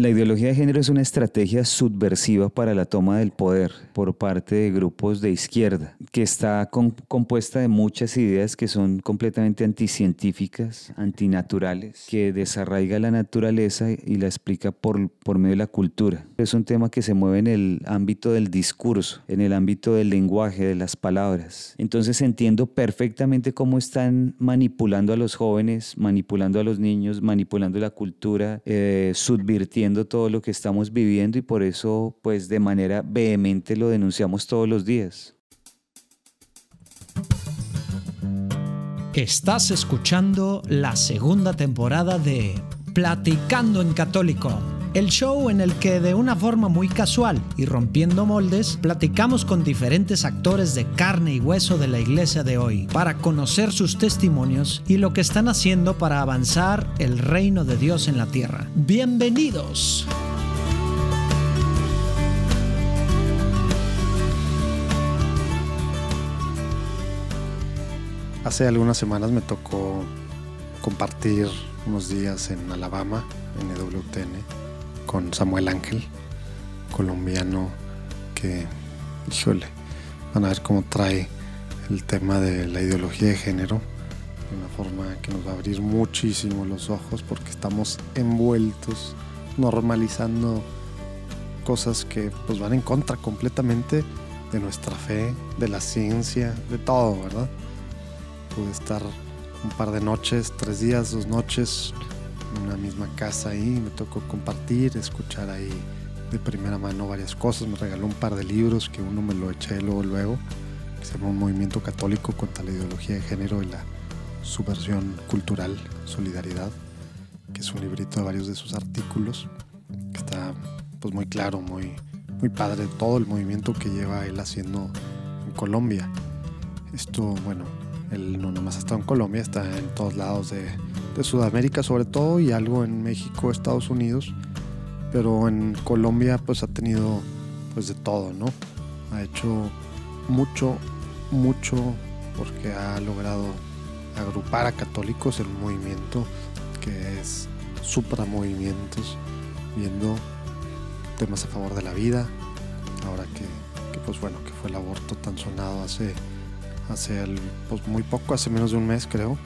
La ideología de género es una estrategia subversiva para la toma del poder por parte de grupos de izquierda, que está compuesta de muchas ideas que son completamente anticientíficas, antinaturales, que desarraiga la naturaleza y la explica por, por medio de la cultura. Es un tema que se mueve en el ámbito del discurso, en el ámbito del lenguaje, de las palabras. Entonces entiendo perfectamente cómo están manipulando a los jóvenes, manipulando a los niños, manipulando la cultura, eh, subvirtiendo todo lo que estamos viviendo y por eso pues de manera vehemente lo denunciamos todos los días. Estás escuchando la segunda temporada de Platicando en Católico el show en el que de una forma muy casual y rompiendo moldes, platicamos con diferentes actores de carne y hueso de la iglesia de hoy para conocer sus testimonios y lo que están haciendo para avanzar el reino de Dios en la tierra. Bienvenidos. Hace algunas semanas me tocó compartir unos días en Alabama, en EWTN, con Samuel Ángel, colombiano, que, híjole, van a ver cómo trae el tema de la ideología de género de una forma que nos va a abrir muchísimo los ojos porque estamos envueltos, normalizando cosas que pues van en contra completamente de nuestra fe, de la ciencia, de todo, ¿verdad? Pude estar un par de noches, tres días, dos noches una misma casa ahí, me tocó compartir, escuchar ahí de primera mano varias cosas, me regaló un par de libros que uno me lo eché luego luego, que se llama Un movimiento católico contra la ideología de género y la subversión cultural, Solidaridad, que es un librito de varios de sus artículos, que está pues muy claro, muy, muy padre todo el movimiento que lleva él haciendo en Colombia. Esto, bueno, él no nomás ha estado en Colombia, está en todos lados de de Sudamérica sobre todo y algo en México, Estados Unidos, pero en Colombia pues ha tenido pues de todo, ¿no? Ha hecho mucho, mucho porque ha logrado agrupar a católicos en un movimiento que es supramovimientos, viendo temas a favor de la vida, ahora que, pues bueno, que fue el aborto tan sonado hace, hace pues muy poco, hace menos de un mes creo,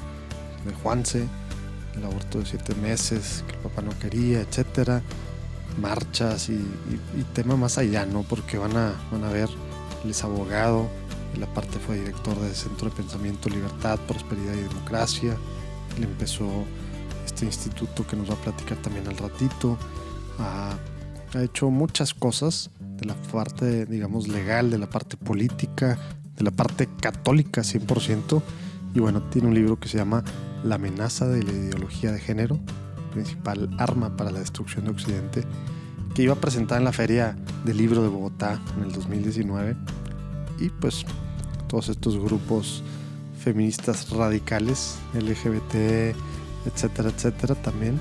de Juanse, el aborto de siete meses, que el papá no quería, etcétera, marchas y, tema más allá, ¿no? Porque van a, van a ver, él es abogado, él aparte fue director del Centro de Pensamiento, Libertad, Prosperidad y Democracia, él empezó este instituto que nos va a platicar también al ratito, ha, ha hecho muchas cosas de la parte, digamos, legal, de la parte política, de la parte católica 100%, y bueno, tiene un libro que se llama la amenaza de la ideología de género, principal arma para la destrucción de Occidente, que iba a presentar en la Feria del Libro de Bogotá en el 2019. Y pues todos estos grupos feministas radicales, LGBT, etcétera, etcétera, también,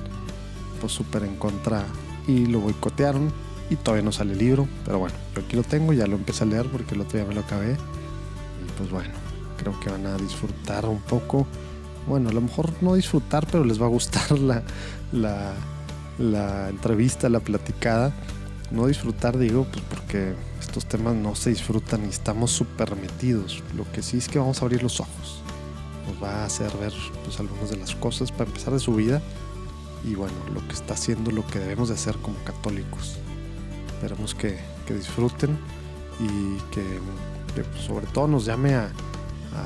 pues súper en contra y lo boicotearon. Y todavía no sale el libro, pero bueno, yo aquí lo tengo, ya lo empecé a leer porque el otro día me lo acabé pues bueno, creo que van a disfrutar un poco bueno, a lo mejor no disfrutar, pero les va a gustar la, la, entrevista, la platicada. No disfrutar, digo, pues porque estos temas no se disfrutan y estamos súper metidos. Lo que sí es que vamos a abrir los ojos. Nos va a hacer ver pues, algunas de las cosas para empezar de su vida y bueno, lo que está haciendo, lo que debemos de hacer como católicos. Esperemos que, disfruten y que, que pues, sobre todo nos llame a,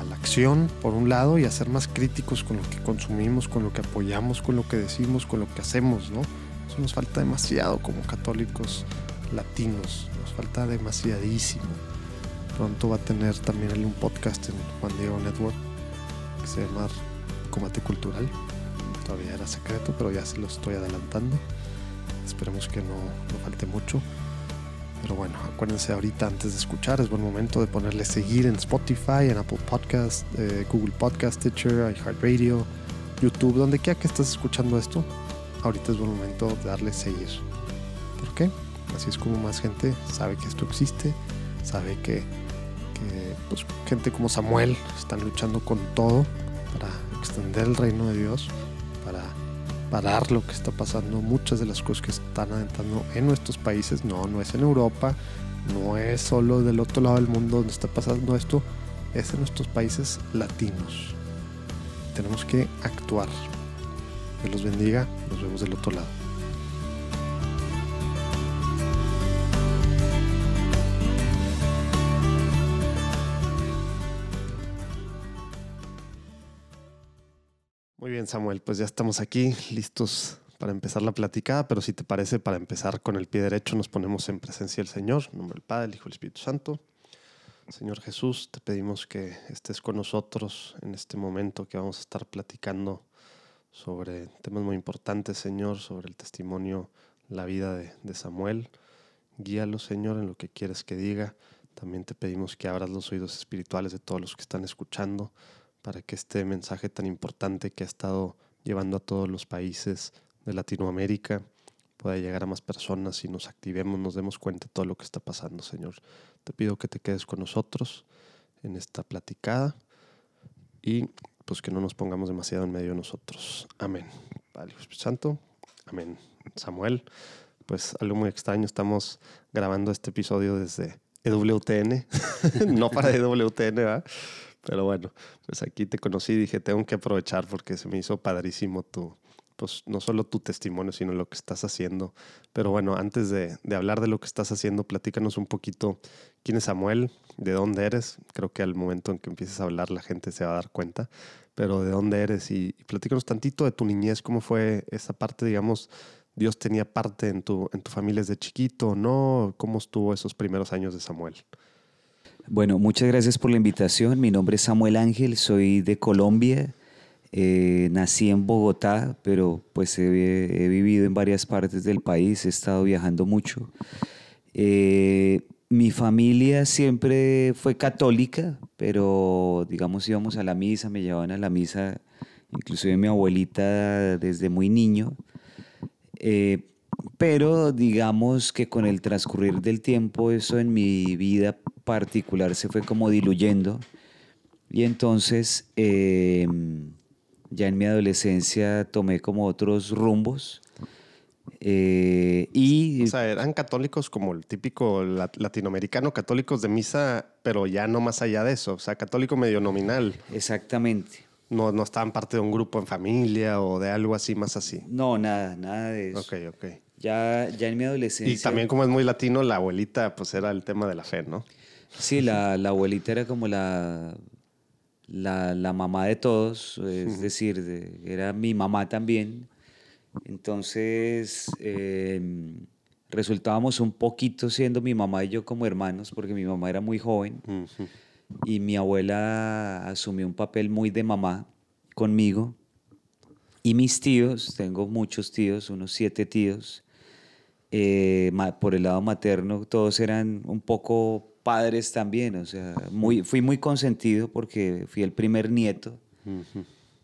la acción, por un lado, y a ser más críticos con lo que consumimos, con lo que apoyamos, con lo que decimos, con lo que hacemos, ¿no? Eso nos falta demasiado como católicos latinos, nos falta demasiadísimo. Pronto va a tener también un podcast en Juan Diego Network que se llama Combate Cultural. Todavía era secreto, pero ya se lo estoy adelantando. Esperemos que no, no falte mucho. Pero bueno, acuérdense ahorita antes de escuchar, es buen momento de ponerle seguir en Spotify, en Apple Podcast, eh, Google Podcast, Stitcher, iHeartRadio, YouTube, donde quiera que estés escuchando esto. Ahorita es buen momento de darle seguir. ¿Por qué? Así es como más gente sabe que esto existe, sabe que, pues, gente como Samuel están luchando con todo para extender el reino de Dios, parar lo que está pasando, muchas de las cosas que están adentrando en nuestros países, no, no es en Europa, no es solo del otro lado del mundo donde está pasando esto, es en nuestros países latinos. Tenemos que actuar. Que los bendiga, nos vemos del otro lado. Bien, Samuel, pues ya estamos aquí listos para empezar la platicada, pero si te parece, para empezar con el pie derecho, nos ponemos en presencia del Señor, en nombre del Padre, el Hijo y Espíritu Santo. Señor Jesús, te pedimos que estés con nosotros en este momento que vamos a estar platicando sobre temas muy importantes, Señor, sobre el testimonio, la vida de, de Samuel. Guíalo, Señor, en lo que quieres que diga. También te pedimos que abras los oídos espirituales de todos los que están escuchando para que este mensaje tan importante que ha estado llevando a todos los países de Latinoamérica pueda llegar a más personas y nos activemos, nos demos cuenta de todo lo que está pasando, Señor. Te pido que te quedes con nosotros en esta platicada y pues que no nos pongamos demasiado en medio de nosotros. Amén. Padre Santo. Amén. Samuel, pues algo muy extraño, estamos grabando este episodio desde EWTN, no para EWTN, ¿verdad? Pero bueno, pues aquí te conocí y dije, tengo que aprovechar porque se me hizo padrísimo tu, pues no solo tu testimonio, sino lo que estás haciendo. Pero bueno, antes de, hablar de lo que estás haciendo, platícanos un poquito quién es Samuel, de dónde eres. Creo que al momento en que empieces a hablar la gente se va a dar cuenta, pero de dónde eres y, y platícanos tantito de tu niñez, cómo fue esa parte, digamos, Dios tenía parte en tu, en tu familia desde chiquito, ¿no? ¿Cómo estuvo esos primeros años de Samuel? Bueno, muchas gracias por la invitación. Mi nombre es Samuel Ángel, soy de Colombia. Eh, nací en Bogotá, pero pues he, vivido en varias partes del país, he estado viajando mucho. Eh, mi familia siempre fue católica, pero digamos íbamos a la misa, me llevaban a la misa, inclusive mi abuelita desde muy niño. Eh, pero digamos que con el transcurrir del tiempo eso en mi vida particular se fue como diluyendo y entonces eh, ya en mi adolescencia tomé como otros rumbos. Eh, y, o sea, eran católicos como el típico latinoamericano, católicos de misa, pero ya no más allá de eso, o sea, católico medio nominal. Exactamente. No, no estaban parte de un grupo en familia o de algo así, más así. No, nada, nada de eso. Ok, ok. Ya, ya en mi adolescencia. Y también como es muy latino, la abuelita pues era el tema de la fe, ¿no? Sí, la, la abuelita era como la, la, la, mamá de todos, es decir, de, era mi mamá también. Entonces, eh, resultábamos un poquito siendo mi mamá y yo como hermanos, porque mi mamá era muy joven uh -huh. y mi abuela asumió un papel muy de mamá conmigo. Y mis tíos, tengo muchos tíos, unos siete tíos, eh, por el lado materno, todos eran un poco padres también, o sea, muy, fui muy consentido porque fui el primer nieto.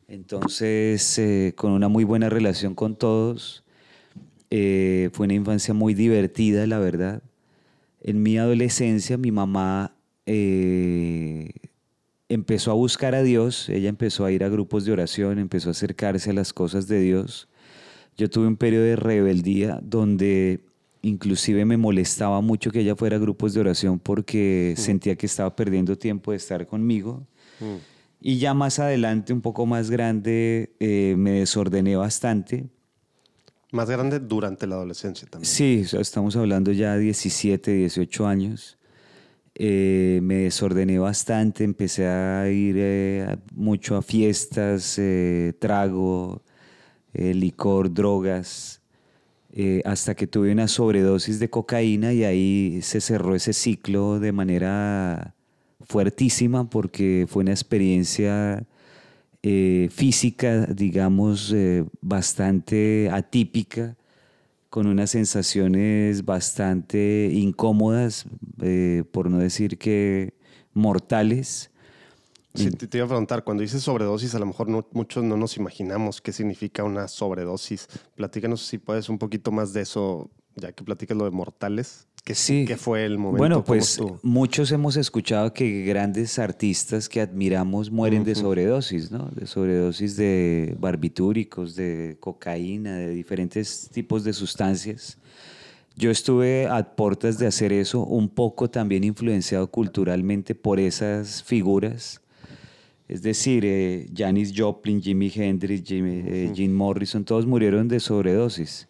Entonces, eh, con una muy buena relación con todos, eh, fue una infancia muy divertida, la verdad. En mi adolescencia, mi mamá eh, empezó a buscar a Dios, ella empezó a ir a grupos de oración, empezó a acercarse a las cosas de Dios. Yo tuve un periodo de rebeldía donde inclusive me molestaba mucho que ella fuera a grupos de oración porque mm. sentía que estaba perdiendo tiempo de estar conmigo. Mm. Y ya más adelante, un poco más grande, eh, me desordené bastante. Más grande durante la adolescencia también. Sí, estamos hablando ya de 17, 18 años. Eh, me desordené bastante, empecé a ir eh, mucho a fiestas, trago, licor, drogas, hasta que tuve una sobredosis de cocaína y ahí se cerró ese ciclo de manera fuertísima porque fue una experiencia eh, física, digamos, eh, bastante atípica, con unas sensaciones bastante incómodas, eh, por no decir que mortales. Sí, te, te, iba a preguntar, cuando dices sobredosis, a lo mejor no, muchos no nos imaginamos qué significa una sobredosis. Platícanos si puedes un poquito más de eso, ya que platicas lo de mortales. ¿Qué, sí. ¿Qué fue el momento? Bueno, pues muchos hemos escuchado que grandes artistas que admiramos mueren de sobredosis, ¿no? De sobredosis de barbitúricos, de cocaína, de diferentes tipos de sustancias. Yo estuve a puertas de hacer eso, un poco también influenciado culturalmente por esas figuras. Es decir, eh, Janis Joplin, Jimi Hendrix, eh, Jim Morrison, todos murieron de sobredosis.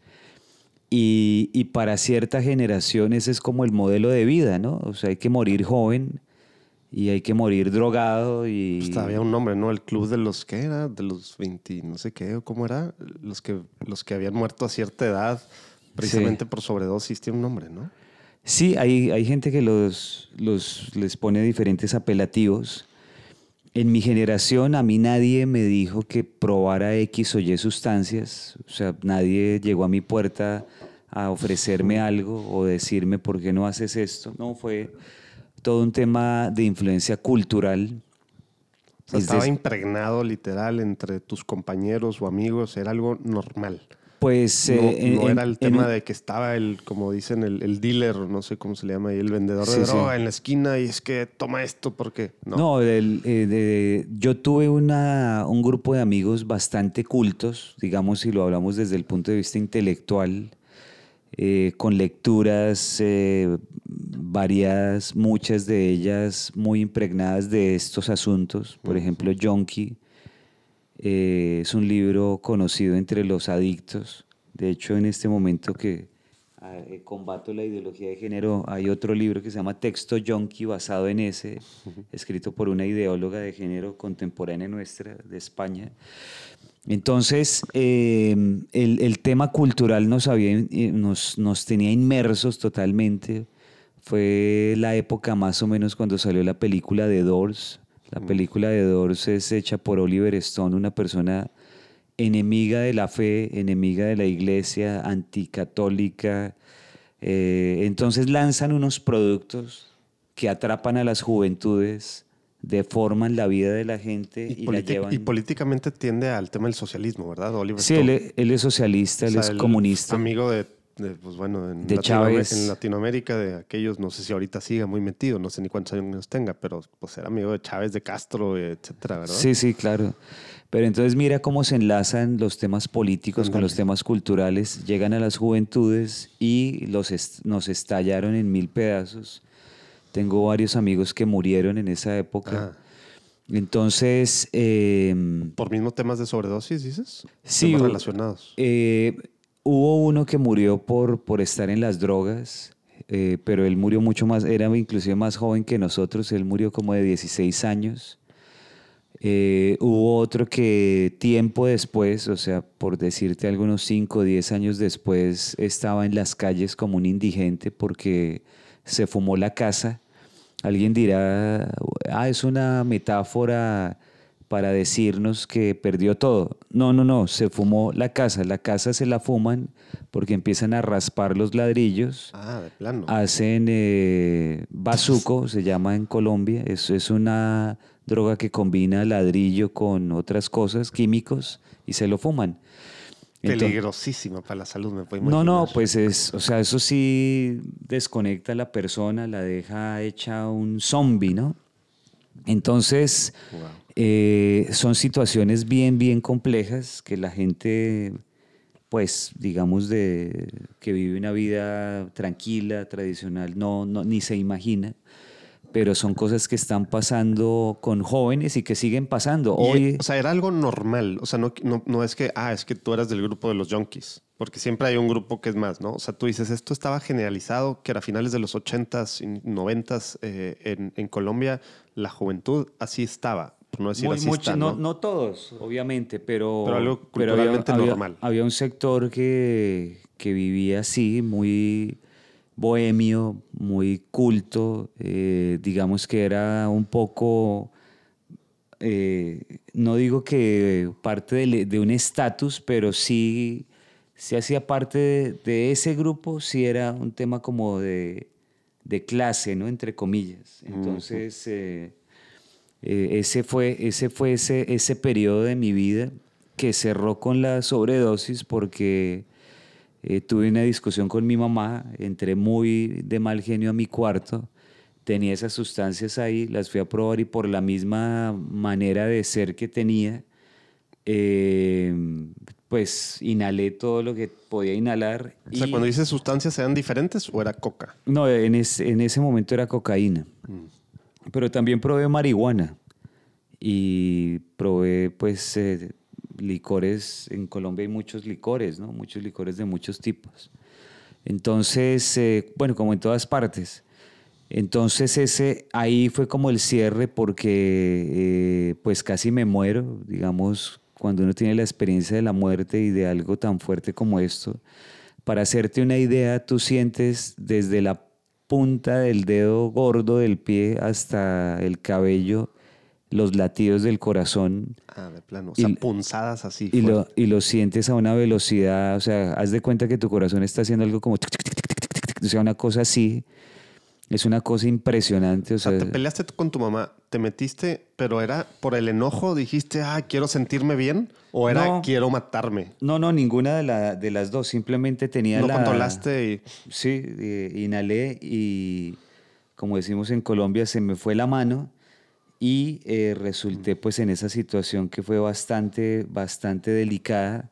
Y, para cierta generación ese es como el modelo de vida, ¿no? O sea, hay que morir joven y hay que morir drogado y... Pues había un nombre, ¿no? El club de los, ¿qué era? De los 20, no sé qué, ¿cómo era? Los que, los que habían muerto a cierta edad precisamente por sobredosis, tiene un nombre, ¿no? Sí, hay, hay gente que los, los, les pone diferentes apelativos. En mi generación a mí nadie me dijo que probara X o Y sustancias, o sea, nadie llegó a mi puerta a ofrecerme algo o decirme por qué no haces esto. No, fue todo un tema de influencia cultural. estaba impregnado literal entre tus compañeros o amigos, era algo normal. Pues no, eh, era el tema de que estaba el, como dicen, el, dealer, no sé cómo se le llama ahí, el vendedor de droga en la esquina y es que toma esto porque no. No, eh, yo tuve una, un grupo de amigos bastante cultos, digamos, si lo hablamos desde el punto de vista intelectual, eh, con lecturas variadas, muchas de ellas muy impregnadas de estos asuntos. Por ejemplo, Jonky eh, es un libro conocido entre los adictos. De hecho, en este momento que ah, eh, combato la ideología de género, hay otro libro que se llama Texto Yonki, basado en ese, escrito por una ideóloga de género contemporánea nuestra de España. Entonces, em, el, tema cultural nos, había, eh, nos, nos tenía inmersos totalmente. Fue la época más o menos cuando salió la película de Doors, la película de Doors es hecha por Oliver Stone, una persona enemiga de la fe, enemiga de la iglesia, anticatólica. Eh, entonces lanzan unos productos que atrapan a las juventudes, deforman la vida de la gente y, la llevan... Y políticamente tiende al tema del socialismo, ¿verdad, Oliver sí, Él, es socialista, él es comunista. Amigo de pues bueno, en, en Latinoamérica, de aquellos, no sé si ahorita siga muy metido, no sé ni cuántos años tenga, pero pues era amigo de Chávez, de Castro, etcétera, ¿verdad? Sí, sí, claro. Pero entonces mira cómo se enlazan los temas políticos con los temas culturales, llegan a las juventudes y los nos estallaron en mil pedazos. Tengo varios amigos que murieron en esa época. Ah. Entonces... Em, ¿Por mismos temas de sobredosis, dices? Sí. relacionados. Eh, Hubo uno que murió por, por estar en las drogas, eh, pero él murió mucho más, era inclusive más joven que nosotros, él murió como de 16 años. Eh, hubo otro que tiempo después, o sea, por decirte algunos 5 o 10 años después, estaba en las calles como un indigente porque se fumó la casa. Alguien dirá, ah, es una metáfora para decirnos que perdió todo. No, no, no, se fumó la casa. La casa se la fuman porque empiezan a raspar los ladrillos. Ah, de plano. Hacen eh, bazuco, se llama en Colombia. Eso es una droga que combina ladrillo con otras cosas, químicos, y se lo fuman. Peligrosísimo para la salud, me puedo imaginar. No, no, pues es, o sea, eso sí desconecta a la persona, la deja hecha un zombie, ¿no? Entonces, eh, son situaciones bien, bien complejas que la gente, pues, digamos, de, que vive una vida tranquila, tradicional, no, no, ni se imagina. Pero son cosas que están pasando con jóvenes y que siguen pasando. Hoy, o sea, era algo normal. O sea, no, no, no es que, ah, es que tú eras del grupo de los junkies porque siempre hay un grupo que es más, ¿no? O sea, tú dices, esto estaba generalizado, que era a finales de los 80s y 90s eh, en, en, Colombia, la juventud así estaba no decir así ¿no? todos, obviamente, pero, pero algo culturalmente normal. Había, un sector que, que, vivía así, muy bohemio, muy culto, eh, digamos que era un poco, eh, no digo que parte de, un estatus, pero sí, sí hacía parte de, ese grupo, sí era un tema como de, de clase, ¿no? Entre comillas. Entonces... Eh, ese fue, ese, fue ese, ese periodo de mi vida que cerró con la sobredosis porque eh, tuve una discusión con mi mamá, entré muy de mal genio a mi cuarto, tenía esas sustancias ahí, las fui a probar y por la misma manera de ser que tenía, eh, pues inhalé todo lo que podía inhalar. O sea, cuando dices sustancias, ¿eran diferentes o era coca? No, en, en ese momento era cocaína. Mm. Pero también probé marihuana y probé pues eh, licores. En Colombia hay muchos licores, ¿no? Muchos licores de muchos tipos. Entonces, eh, bueno, como en todas partes. Entonces ese ahí fue como el cierre porque eh, pues casi me muero, digamos, cuando uno tiene la experiencia de la muerte y de algo tan fuerte como esto. Para hacerte una idea, tú sientes desde la punta del dedo gordo del pie hasta el cabello los latidos del corazón. Ah, de plano. O sea, punzadas así. Y lo, y lo, sientes a una velocidad, o sea, haz de cuenta que tu corazón está haciendo algo como... O sea, una cosa así. Es una cosa impresionante. O sea, te peleaste con tu mamá, te metiste, pero era por el enojo, dijiste, ah, quiero sentirme bien, o era quiero matarme. No, no, ninguna de, la, de las dos. Simplemente tenía no la. controlaste y. Sí, inhalé y, como decimos en Colombia, se me fue la mano y eh, resulté pues en esa situación que fue bastante, bastante delicada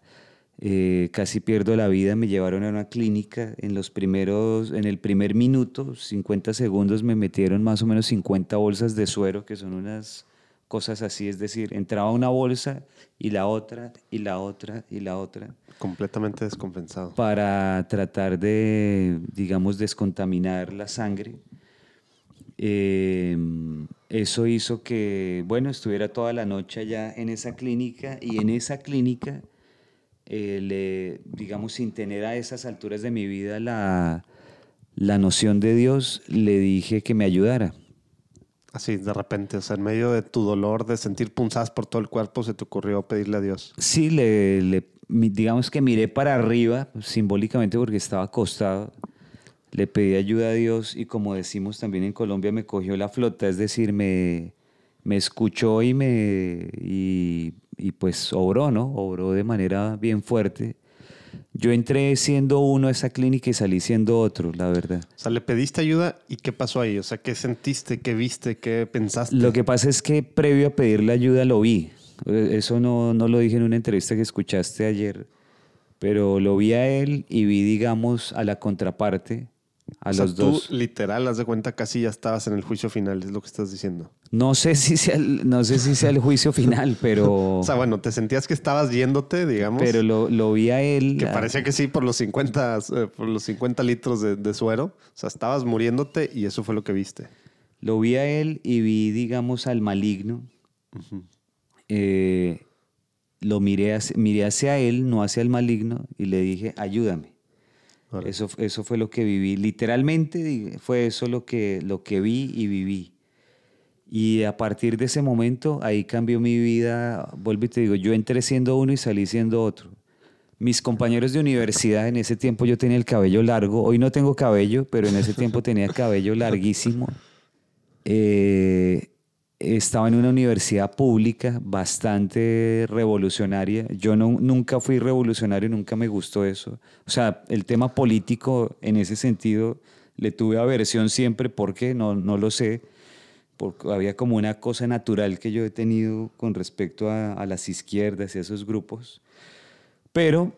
eh, casi pierdo la vida, me llevaron a una clínica. En los primeros, en el primer minuto, 50 segundos, me metieron más o menos 50 bolsas de suero, que son unas cosas así, es decir, entraba una bolsa y la otra y la otra y la otra. Completamente descompensado. Para tratar de, digamos, descontaminar la sangre. Eh, eso hizo que, bueno, estuviera toda la noche allá en esa clínica y en esa clínica eh, le, digamos, sin tener a esas alturas de mi vida la, la noción de Dios, le dije que me ayudara. Así, de repente, o sea, en medio de tu dolor, de sentir punzadas por todo el cuerpo, se te ocurrió pedirle a Dios. Sí, le, le digamos que miré para arriba, simbólicamente porque estaba acostado. Le pedí ayuda a Dios y como decimos también en Colombia, me cogió la flota, es decir, me, me escuchó y me y y pues obró, ¿no? Obró de manera bien fuerte. Yo entré siendo uno a esa clínica y salí siendo otro, la verdad. O sea, le pediste ayuda y ¿qué pasó ahí? O sea, ¿qué sentiste, qué viste, qué pensaste? Lo que pasa es que previo a pedirle ayuda lo vi. Eso no, no lo dije en una entrevista que escuchaste ayer, pero lo vi a él y vi, digamos, a la contraparte a los dos. literal, haz de cuenta, casi ya estabas en el juicio final, es lo que estás diciendo. No sé si sea el, no sé si sea el juicio final, pero. o sea, bueno, te sentías que estabas yéndote, digamos. Pero lo, lo vi a él. Que parecía que sí, por los 50, eh, por los 50 litros de, suero. O sea, estabas muriéndote y eso fue lo que viste. Lo vi a él y vi, digamos, al maligno. Eh, lo miré miré hacia él, no hacia el maligno, y le dije, ayúdame. Eso, eso fue lo que viví. Literalmente fue eso lo que, lo que vi y viví. Y a partir de ese momento, ahí cambió mi vida. Vuelvo y te digo, yo entré siendo uno y salí siendo otro. Mis compañeros de universidad, en ese tiempo yo tenía el cabello largo. Hoy no tengo cabello, pero en ese tiempo tenía el cabello larguísimo. Eh, estaba en una universidad pública bastante revolucionaria. Yo no, nunca fui revolucionario, nunca me gustó eso. O sea, el tema político en ese sentido le tuve aversión siempre porque no, no lo sé, porque había como una cosa natural que yo he tenido con respecto a, a las izquierdas y a esos grupos. Pero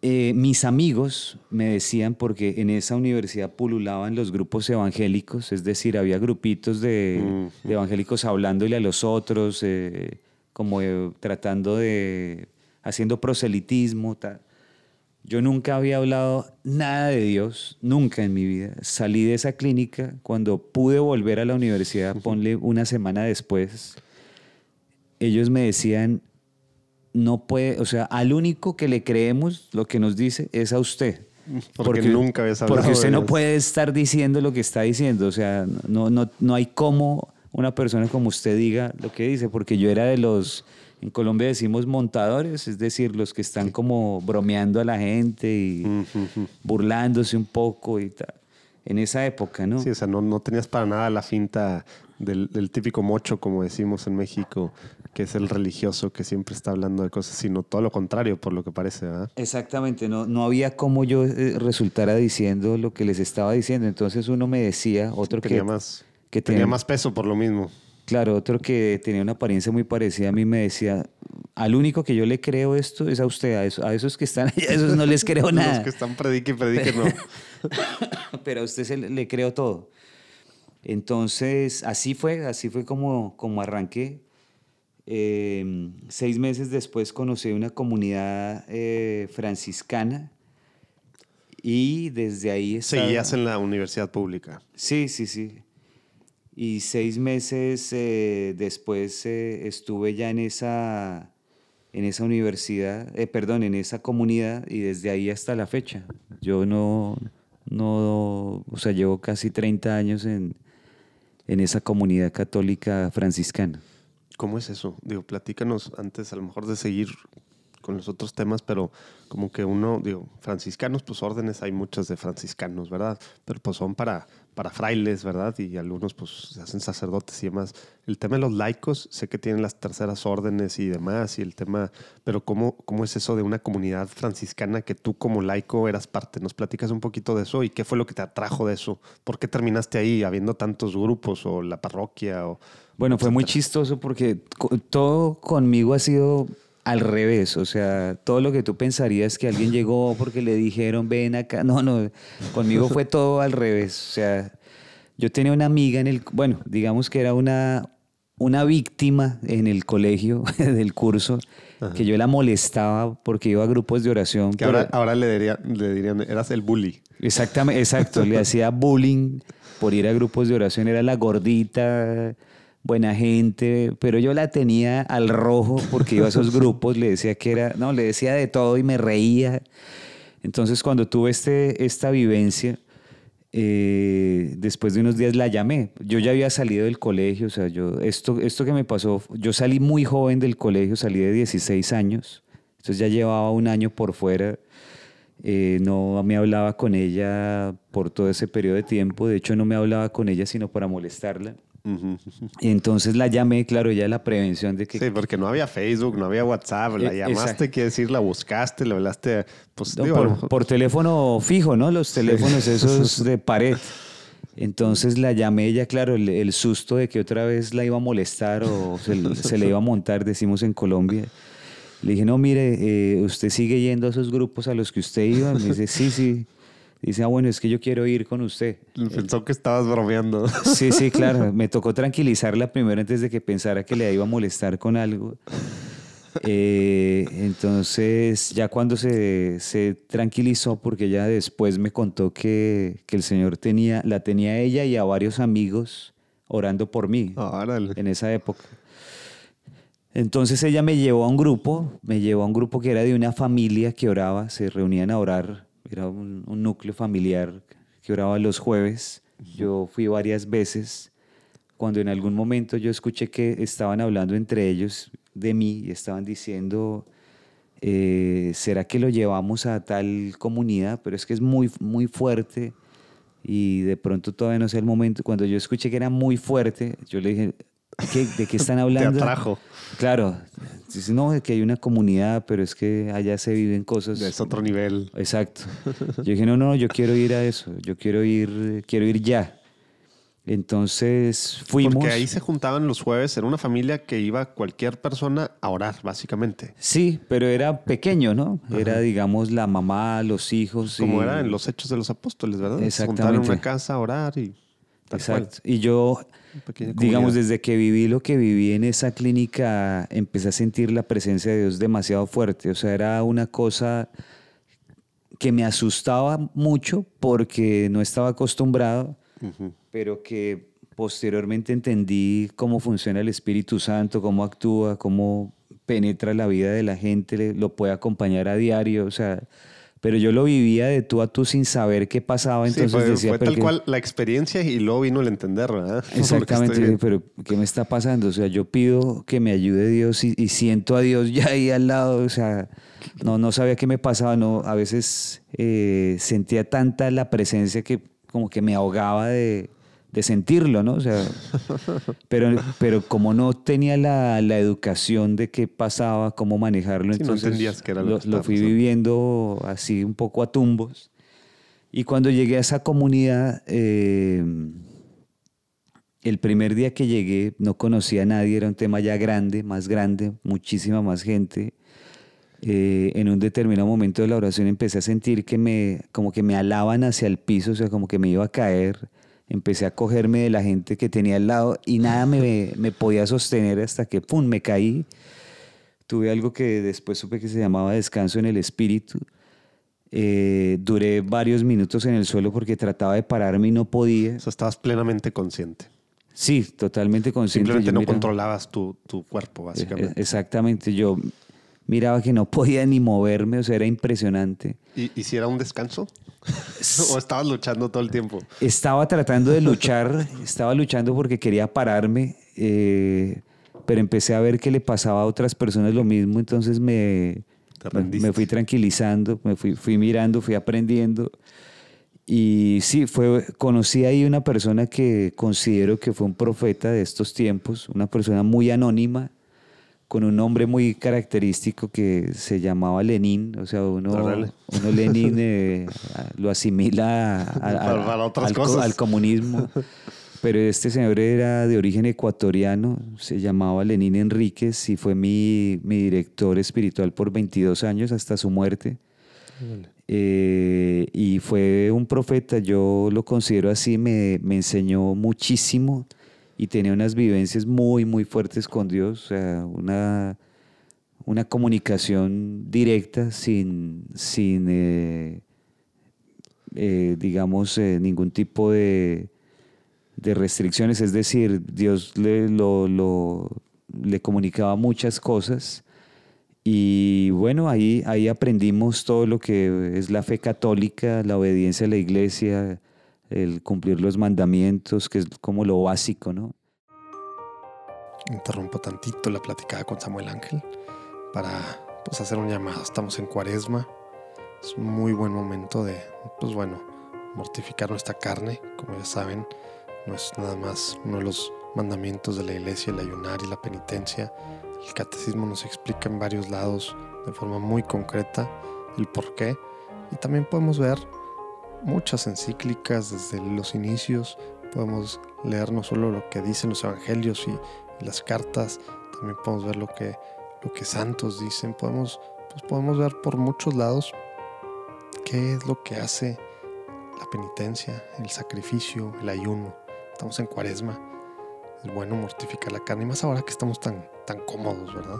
eh, mis amigos me decían, porque en esa universidad pululaban los grupos evangélicos, es decir, había grupitos de, evangélicos hablándole a los otros, eh, como eh, tratando de, haciendo proselitismo. Yo nunca había hablado nada de Dios, nunca en mi vida. Salí de esa clínica cuando pude volver a la universidad, ponle una semana después. Ellos me decían, no puede, o sea, al único que le creemos lo que nos dice es a usted. Porque, nunca habías hablado Porque usted no puede estar diciendo lo que está diciendo, o sea, no, no, no hay cómo una persona como usted diga lo que dice, porque yo era de los, en Colombia decimos montadores, es decir, los que están como bromeando a la gente y burlándose un poco y tal. En esa época, ¿no? Sí, o sea, no, no tenías para nada la finta del, del, típico mocho, como decimos en México, que es el religioso que siempre está hablando de cosas, sino todo lo contrario, por lo que parece. ¿verdad? Exactamente, no, no había como yo eh, resultara diciendo lo que les estaba diciendo. Entonces uno me decía, otro tenía que, más, que tenía más peso por lo mismo. Claro, otro que tenía una apariencia muy parecida a mí me decía, al único que yo le creo esto es a usted, a, eso, a esos que están allá, a esos no les creo nada. Los que están predique y predique, no. Pero a usted se le, le creo todo. Entonces, así fue, así fue como, como arranqué. Eh, seis meses después conocí una comunidad eh, franciscana y desde ahí... Estaba... Seguías en la universidad pública. Sí, sí, sí. Y seis meses eh, después eh, estuve ya en esa, en esa universidad, eh, perdón, en esa comunidad y desde ahí hasta la fecha. Yo no, no, o sea, llevo casi 30 años en, en esa comunidad católica franciscana. ¿Cómo es eso? Digo, platícanos antes a lo mejor de seguir con los otros temas, pero como que uno, digo, franciscanos, pues órdenes hay muchas de franciscanos, ¿verdad? Pero pues son para, para frailes, ¿verdad? Y algunos pues se hacen sacerdotes y demás. El tema de los laicos, sé que tienen las terceras órdenes y demás, y el tema, pero ¿cómo, cómo es eso de una comunidad franciscana que tú como laico eras parte? ¿Nos platicas un poquito de eso y qué fue lo que te atrajo de eso? ¿Por qué terminaste ahí habiendo tantos grupos o la parroquia? O, bueno, fue muy chistoso porque todo conmigo ha sido al revés, o sea, todo lo que tú pensarías que alguien llegó porque le dijeron ven acá, no, no, conmigo fue todo al revés, o sea, yo tenía una amiga en el, bueno, digamos que era una, una víctima en el colegio del curso, Ajá. que yo la molestaba porque iba a grupos de oración. Que ahora, ahora le, diría, le dirían, eras el bully. Exactamente, exacto, le hacía bullying por ir a grupos de oración, era la gordita buena gente, pero yo la tenía al rojo porque iba a esos grupos, le decía que era, no, le decía de todo y me reía. Entonces cuando tuve este, esta vivencia, eh, después de unos días la llamé. Yo ya había salido del colegio, o sea, yo, esto, esto que me pasó, yo salí muy joven del colegio, salí de 16 años, entonces ya llevaba un año por fuera. Eh, no me hablaba con ella por todo ese periodo de tiempo, de hecho no me hablaba con ella sino para molestarla. Uh -huh. Entonces la llamé, claro, ya la prevención de que... Sí, porque no había Facebook, no había WhatsApp, la llamaste, quiere decir, la buscaste, le hablaste, pues no, digo, por, teléfono fijo, ¿no? Los teléfonos sí. esos de pared. Entonces la llamé ella, claro, el, el, susto de que otra vez la iba a molestar o se, se le iba a montar, decimos en Colombia. Le dije, no, mire, eh, ¿usted sigue yendo a esos grupos a los que usted iba? Me dice, sí, sí. Dice, ah, bueno, es que yo quiero ir con usted. Pensó que estabas bromeando. Sí, sí, claro. Me tocó tranquilizarla primero antes de que pensara que le iba a molestar con algo. Eh, entonces, ya cuando se, se, tranquilizó, porque ya después me contó que, que, el Señor tenía, la tenía a ella y a varios amigos orando por mí Árale. en esa época. Entonces ella me llevó a un grupo, me llevó a un grupo que era de una familia que oraba, se reunían a orar, era un, un núcleo familiar que oraba los jueves. Yo fui varias veces. Cuando en algún momento yo escuché que estaban hablando entre ellos de mí y estaban diciendo, eh, ¿será que lo llevamos a tal comunidad? Pero es que es muy, muy fuerte y de pronto todavía no sé el momento. Cuando yo escuché que era muy fuerte, yo le dije, ¿Qué, ¿de qué están hablando? Te atrajo. Claro. Dice, no, que hay una comunidad, pero es que allá se viven cosas. Es otro nivel. Exacto. Yo dije, no, no, yo quiero ir a eso. Yo quiero ir, quiero ir ya. Entonces fuimos. Porque ahí se juntaban los jueves, era una familia que iba cualquier persona a orar, básicamente. Sí, pero era pequeño, ¿no? Ajá. Era, digamos, la mamá, los hijos. Como y... era en los Hechos de los Apóstoles, ¿verdad? Exactamente. Se juntaban en una casa a orar y. Exacto. Cual. Y yo, digamos, desde que viví lo que viví en esa clínica, empecé a sentir la presencia de Dios demasiado fuerte. O sea, era una cosa que me asustaba mucho porque no estaba acostumbrado, uh -huh. pero que posteriormente entendí cómo funciona el Espíritu Santo, cómo actúa, cómo penetra la vida de la gente, lo puede acompañar a diario. O sea, pero yo lo vivía de tú a tú sin saber qué pasaba. Entonces sí, fue, decía, fue tal que... cual la experiencia y luego vino el entender, ¿verdad? Exactamente, estoy... pero ¿qué me está pasando? O sea, yo pido que me ayude Dios y, y, siento a Dios ya ahí al lado, o sea, no, no sabía qué me pasaba, no, a veces eh, sentía tanta la presencia que como que me ahogaba de, de sentirlo, ¿no? O sea, pero, pero como no tenía la, la educación de qué pasaba, cómo manejarlo, Sí, no entonces entendías qué era lo lo, que lo fui viviendo así un poco a tumbos. Y cuando llegué a esa comunidad, eh, el primer día que llegué no conocía a nadie, era un tema ya grande, más grande, muchísima más gente. Eh, en un determinado momento de la oración empecé a sentir que me, como que me alaban hacia el piso, o sea, como que me iba a caer. Empecé a cogerme de la gente que tenía al lado y nada me, me podía sostener hasta que, ¡pum!, me caí. Tuve algo que después supe que se llamaba descanso en el espíritu. Eh, duré varios minutos en el suelo porque trataba de pararme y no podía. O sea, estabas plenamente consciente. Sí, totalmente consciente. Simplemente Yo no miraba- controlabas tu, tu cuerpo, Eh, básicamente. Exactamente, yo miraba que no podía ni moverme, o sea, era impresionante. ¿Y, y si era un descanso? ¿O estabas luchando todo el tiempo? Estaba tratando de luchar, estaba luchando porque quería pararme, eh, pero empecé a ver que le pasaba a otras personas lo mismo, entonces me, me fui tranquilizando, me fui, fui mirando, fui aprendiendo. Y sí, fue, conocí ahí una persona que considero que fue un profeta de estos tiempos, una persona muy anónima, con un nombre muy característico que se llamaba Lenin. O sea, uno, Órale. uno Lenin eh, lo asimila a- a- a- Para- para otras al, co- cosas. al comunismo. Pero este señor era de origen ecuatoriano, se llamaba Lenín Enríquez y fue mi, mi director espiritual por 22 años hasta su muerte. Eh, y fue un profeta, yo lo considero así, me, me enseñó muchísimo y tenía unas vivencias muy, muy fuertes con Dios, o sea, una, una comunicación directa sin, sin eh, eh, digamos, eh, ningún tipo de, de restricciones, es decir, Dios le, le comunicaba muchas cosas y bueno, ahí, ahí aprendimos todo lo que es la fe católica, la obediencia a la iglesia, el cumplir los mandamientos, que es como lo básico, ¿no? Interrumpo tantito la platicada con Samuel Ángel para pues, hacer un llamado. Estamos en cuaresma. Es un muy buen momento de, pues bueno, mortificar nuestra carne. Como ya saben, no es nada más uno de los mandamientos de la iglesia, el ayunar y la penitencia. El catecismo nos explica en varios lados de forma muy concreta el por qué. Y también podemos ver muchas encíclicas desde los inicios. Podemos leer no solo lo que dicen los evangelios y, las cartas, también podemos ver lo que, lo que santos dicen. Podemos, pues podemos ver por muchos lados qué es lo que hace la penitencia, el sacrificio, el ayuno. Estamos en cuaresma. Es bueno mortificar la carne, y más ahora que estamos tan, tan cómodos, ¿verdad?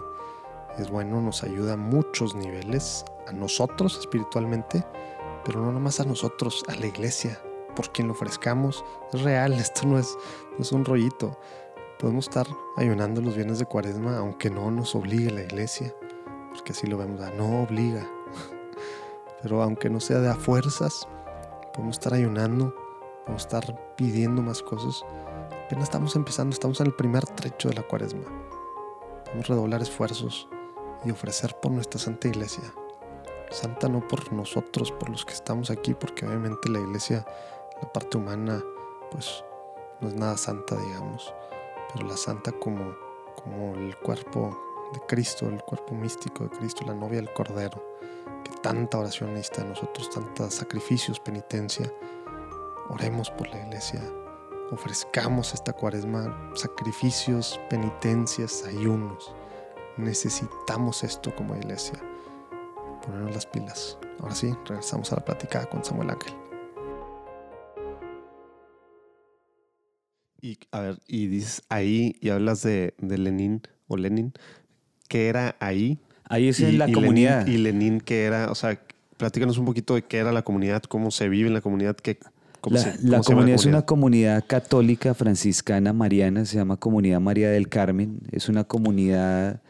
Es bueno, nos ayuda a muchos niveles, a nosotros espiritualmente, pero no nomás a nosotros, a la iglesia, por quien lo ofrezcamos. Es real, esto no es, no es un rollito. Podemos estar ayunando los viernes de cuaresma, aunque no nos obligue la iglesia, porque así lo vemos, ah, no obliga. Pero aunque no sea de a fuerzas, podemos estar ayunando, podemos estar pidiendo más cosas. Apenas estamos empezando, estamos en el primer trecho de la cuaresma. Podemos redoblar esfuerzos y ofrecer por nuestra Santa Iglesia. Santa no por nosotros, por los que estamos aquí, porque obviamente la Iglesia, la parte humana, pues no es nada santa, digamos, pero la Santa como, como el cuerpo de Cristo, el cuerpo místico de Cristo, la novia del Cordero, que tanta oración necesita nosotros, tantos sacrificios, penitencia. Oremos por la Iglesia, ofrezcamos esta cuaresma sacrificios, penitencias, ayunos. Necesitamos esto como iglesia. Ponernos las pilas. Ahora sí, regresamos a la platicada con Samuel Ángel. Y a ver, y dices ahí, y hablas de, de Lenin o Lenin, ¿qué era ahí? Ahí es Y- en la y comunidad. Lenin, y Lenin, ¿qué era? O sea, platícanos un poquito de qué era la comunidad, cómo se vive en la comunidad, qué, cómo La, se, la cómo se llama comunidad es una comunidad católica franciscana mariana, se llama Comunidad María del Carmen. Es una comunidad,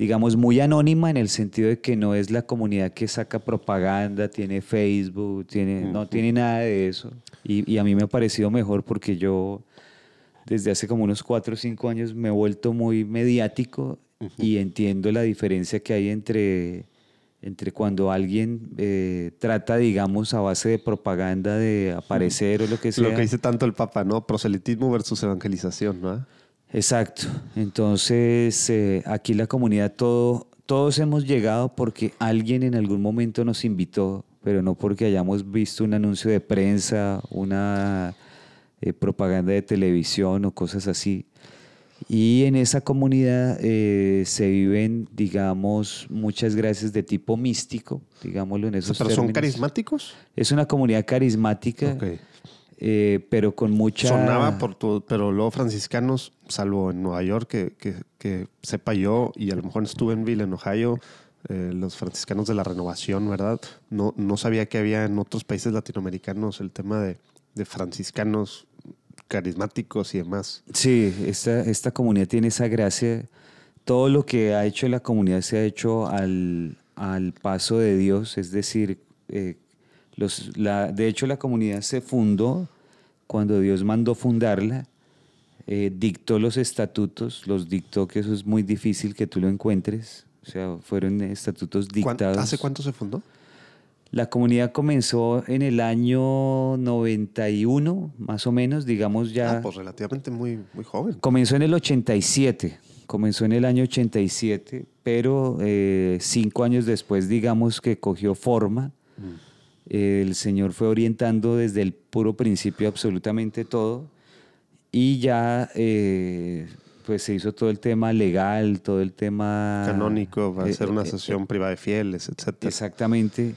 digamos, muy anónima en el sentido de que no es la comunidad que saca propaganda, tiene Facebook, tiene, no tiene nada de eso. Y, y a mí me ha parecido mejor porque yo desde hace como unos cuatro o cinco años me he vuelto muy mediático y entiendo la diferencia que hay entre entre cuando alguien eh, trata, digamos, a base de propaganda de aparecer o lo que sea. Lo que dice tanto el Papa, ¿no? Proselitismo versus evangelización, ¿no? Exacto. Entonces, eh, aquí la comunidad, todo, todos hemos llegado porque alguien en algún momento nos invitó, pero no porque hayamos visto un anuncio de prensa, una eh, propaganda de televisión o cosas así. Y en esa comunidad eh, se viven, digamos, muchas gracias de tipo místico, digámoslo en esos ¿Pero son carismáticos? Es una comunidad carismática, eh, pero con mucha... Sonaba por todo, pero luego franciscanos, salvo en Nueva York, que, que, sepa yo, y a lo mejor en Ville, en Ohio, eh, los franciscanos de la renovación, ¿verdad? No, no sabía que había en otros países latinoamericanos el tema de, de franciscanos carismáticos y demás. Sí, esta, esta comunidad tiene esa gracia. Todo lo que ha hecho la comunidad se ha hecho al, al paso de Dios, es decir, eh, los, la, de hecho la comunidad se fundó cuando Dios mandó fundarla, eh, dictó los estatutos, los dictó que eso es muy difícil que tú lo encuentres, o sea, fueron estatutos dictados. ¿Hace cuánto se fundó? La comunidad comenzó en el año 91, más o menos, digamos ya. Ah, pues relativamente muy, muy joven. Comenzó en el 87, comenzó en el año 87, pero eh, cinco años después, digamos que cogió forma. El Señor fue orientando desde el puro principio absolutamente todo y ya eh, pues se hizo todo el tema legal, todo el tema... Canónico, va a ser una asociación privada de fieles, etc. Exactamente.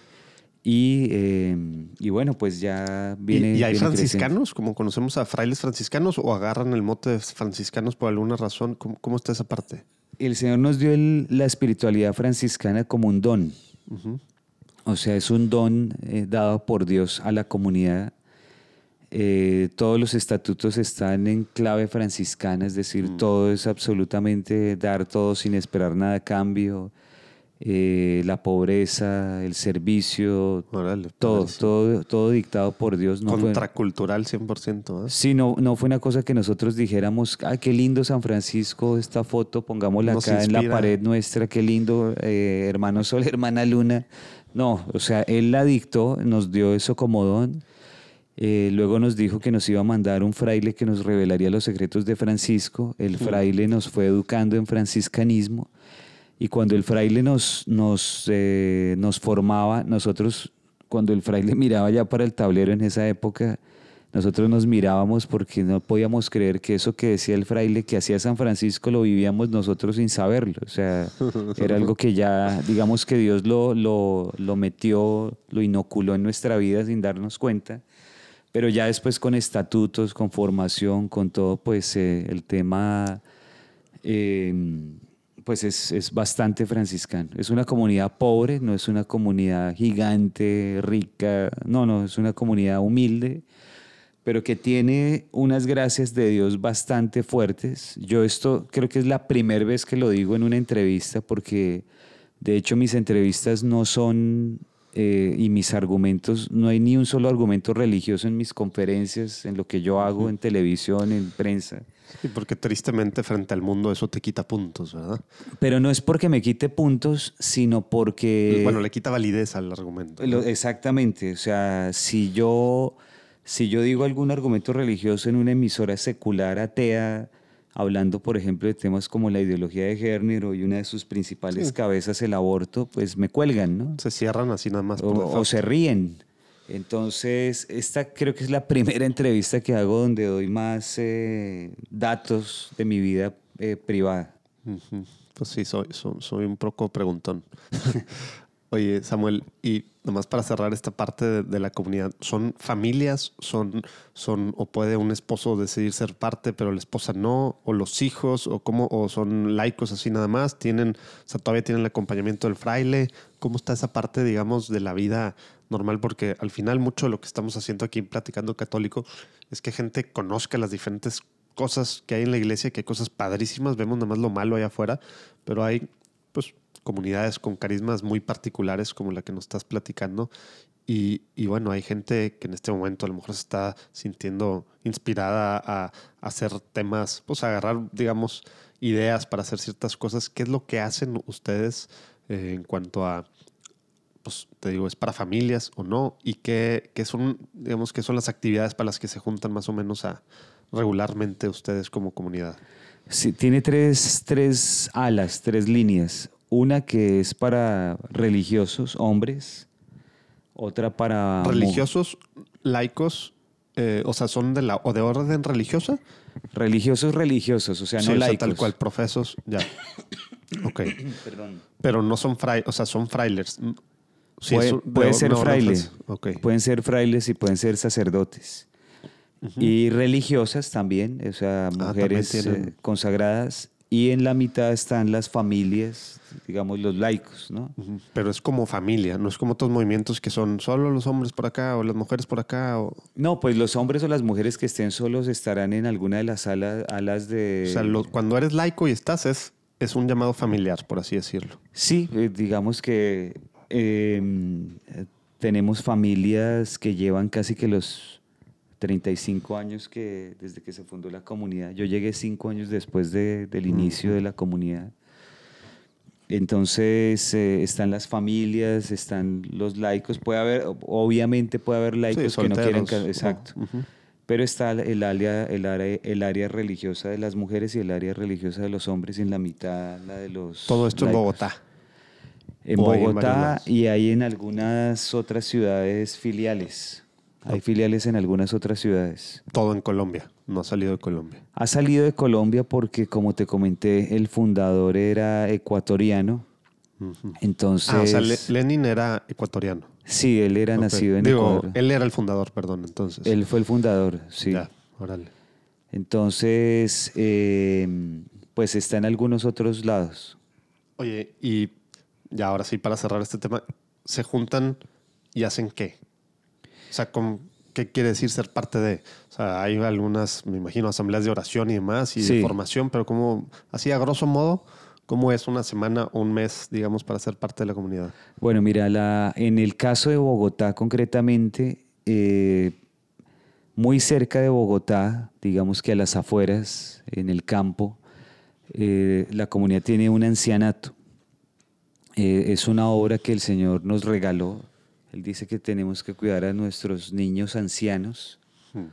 Y, eh, y, bueno, pues ya viene. ¿Y, hay franciscanos, como conocemos a frailes franciscanos, o agarran el mote de franciscanos por alguna razón? ¿Cómo, está esa parte? El Señor nos dio la espiritualidad franciscana como un don. O sea, es un don eh, dado por Dios a la comunidad. Eh, todos los estatutos están en clave franciscana, es decir, mm. todo es absolutamente dar todo sin esperar nada a cambio eh, la pobreza, el servicio, todo, todo, todo dictado por Dios. No Contracultural 100%. ¿eh? Sí, no, no fue una cosa que nosotros dijéramos, ah, qué lindo San Francisco, esta foto, pongámosla acá en la pared nuestra, qué lindo, eh, hermano Sol, hermana Luna. No, o sea, él la dictó, nos dio eso como don. Eh, luego nos dijo que nos iba a mandar un fraile que nos revelaría los secretos de Francisco. El fraile nos fue educando en franciscanismo. Y cuando el fraile nos, nos, eh, nos formaba, nosotros, cuando el fraile miraba ya para el tablero en esa época, nosotros nos mirábamos porque no podíamos creer que eso que decía el fraile, que hacía San Francisco, lo vivíamos nosotros sin saberlo. O sea, era algo que ya, digamos que Dios lo, lo, lo metió, lo inoculó en nuestra vida sin darnos cuenta. Pero ya después con estatutos, con formación, con todo, pues eh, el tema... Eh, pues es, bastante franciscano. Es una comunidad pobre, no es una comunidad gigante, rica, no, no, es una comunidad humilde, pero que tiene unas gracias de Dios bastante fuertes. Yo esto creo que es la primera vez que lo digo en una entrevista, porque de hecho mis entrevistas no son, eh, y mis argumentos, no hay ni un solo argumento religioso en mis conferencias, en lo que yo hago en televisión, en prensa y porque tristemente frente al mundo eso te quita puntos, ¿verdad? Pero no es porque me quite puntos, sino porque... Bueno, le quita validez al argumento. exactamente. O sea, si yo, si yo digo algún argumento religioso en una emisora secular atea, hablando, por ejemplo, de temas como la ideología de género y una de sus principales cabezas, el aborto, pues me cuelgan, ¿no? Se cierran así nada más. o se ríen. Entonces, esta creo que es la primera entrevista que hago donde doy más eh, datos de mi vida eh, privada. Pues sí, soy, soy, un poco preguntón. Oye, Samuel, y nomás para cerrar esta parte de, la comunidad, ¿son familias? ¿Son, son, o puede un esposo decidir ser parte, pero la esposa no? ¿O los hijos? ¿O cómo? ¿O son laicos así nada más? ¿Tienen, o sea, todavía tienen el acompañamiento del fraile? ¿Cómo está esa parte, digamos, de la vida normal? Porque al final mucho de lo que estamos haciendo aquí Platicando Católico es que gente conozca las diferentes cosas que hay en la iglesia, que hay cosas padrísimas, vemos nada más lo malo allá afuera, pero hay pues comunidades con carismas muy particulares como la que nos estás platicando. Y, y, bueno, hay gente que en este momento a lo mejor se está sintiendo inspirada a, hacer temas, pues a agarrar, digamos, ideas para hacer ciertas cosas. ¿Qué es lo que hacen ustedes eh, en cuanto a, pues te digo, es para familias o no, y qué, qué son, digamos, qué son las actividades para las que se juntan más o menos a regularmente ustedes como comunidad. Sí, tiene tres, tres alas, tres líneas. Una que es para religiosos, hombres, otra para... Religiosos, laicos, eh, o sea, son de la o de orden religiosa. Religiosos, religiosos, o sea, Sí, no o sea, laicos. tal cual, profesos, ya. ok. Perdón. Pero no son frailes, o sea, son frailers. Sí, puede es un- de- puede ser una orden fraile. francesa. Ok. Pueden ser frailes y pueden ser sacerdotes. Y religiosas también, o sea, también mujeres tienen- eh, consagradas. Y en la mitad están las familias, digamos, los laicos, ¿no? Pero es como familia, no es como otros movimientos que son solo los hombres por acá o las mujeres por acá. O, No, pues los hombres o las mujeres que estén solos estarán en alguna de las alas, alas de... o sea, lo- cuando eres laico y estás, es, es un llamado familiar, por así decirlo. Sí, eh, digamos que eh, tenemos familias que llevan casi que los 35 años que desde que se fundó la comunidad. Yo llegué cinco años después de- del inicio de la comunidad. Entonces eh, están las familias, están los laicos. Puede haber, obviamente puede haber laicos que no quieren, exacto. Pero está el área, el, área, el área religiosa de las mujeres y el área religiosa de los hombres y en la mitad la de los Todo esto en. Bogotá. En ¿O hay en varios Bogotá y hay en algunas otras ciudades filiales. Hay filiales en algunas otras ciudades. Todo en Colombia. No ha salido de Colombia. Ha salido de Colombia porque, como te comenté, el fundador era ecuatoriano. Entonces, Ah, o sea, Le- Lenin era ecuatoriano. sí, él era nacido en Digo, Ecuador. él era el fundador, perdón, entonces. Él fue el fundador, sí. Ya, órale. Entonces, eh, pues está en algunos otros lados. Oye, y ya ahora sí, para cerrar este tema, ¿se juntan y hacen qué? O sea, ¿con- ¿qué quiere decir ser parte de? O sea, hay algunas, me imagino, asambleas de oración y demás y Sí. de formación, pero como, así a grosso modo, ¿cómo es una semana un mes, digamos, para ser parte de la comunidad? Bueno, mira, la, en el caso de Bogotá concretamente, eh, muy cerca de Bogotá, digamos que a las afueras, en el campo, eh, la comunidad tiene un ancianato. Eh, es una obra que el Señor nos regaló. Él dice que tenemos que cuidar a nuestros niños ancianos. Hmm.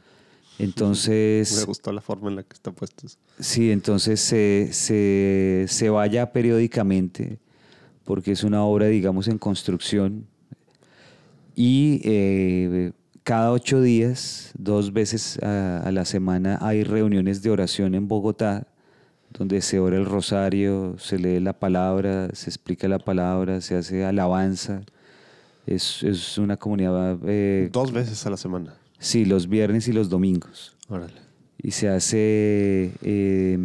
Entonces, Me gustó la forma en la que está puesto. Sí, entonces se, se, se vaya periódicamente porque es una obra, digamos, en construcción. Y eh, cada ocho días, dos veces a, a la semana, hay reuniones de oración en Bogotá donde se ora el rosario, se lee la palabra, se explica la palabra, se hace alabanza. Es, es una comunidad, eh, Dos veces a la semana. sí, los viernes y los domingos Órale. y se hace eh,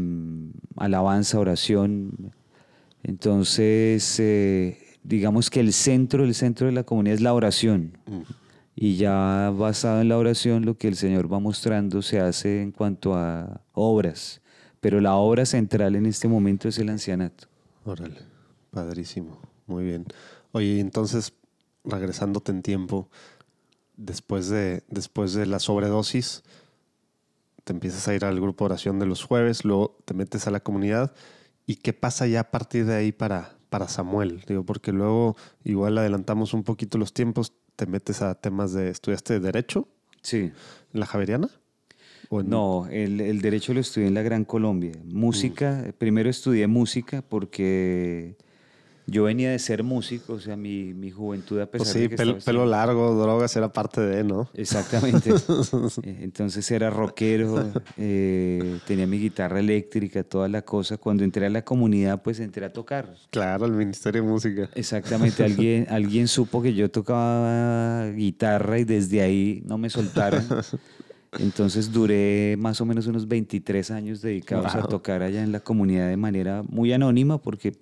alabanza, oración. Entonces, eh, digamos que el centro, el centro de la comunidad es la oración. Mm. Y ya basado en la oración, lo que el Señor va mostrando se hace en cuanto a obras. Pero la obra central en este momento es el ancianato. Órale, padrísimo, muy bien. Oye, entonces, regresándote en tiempo, después de, después de la sobredosis, te empiezas a ir al grupo de oración de los jueves, luego te metes a la comunidad, ¿y qué pasa ya a partir de ahí para, para Samuel? Digo, porque luego igual adelantamos un poquito los tiempos, te metes a temas de, ¿estudiaste Derecho Sí. en la Javeriana? ¿O en- No, el, el derecho lo estudié en la Gran Colombia. Música, primero estudié música porque yo venía de ser músico, o sea, mi, mi juventud a pesar Pues de sí, que pelo, estaba pelo largo, drogas, era parte de, ¿no? Exactamente. Eh, Entonces era rockero, eh, tenía mi guitarra eléctrica, toda la cosa. Cuando entré a la comunidad, pues entré a tocar. Claro, el Ministerio de Música. Exactamente, alguien, alguien supo que yo tocaba guitarra y desde ahí no me soltaron. Entonces duré más o menos unos 23 años dedicados a tocar allá en la comunidad de manera muy anónima porque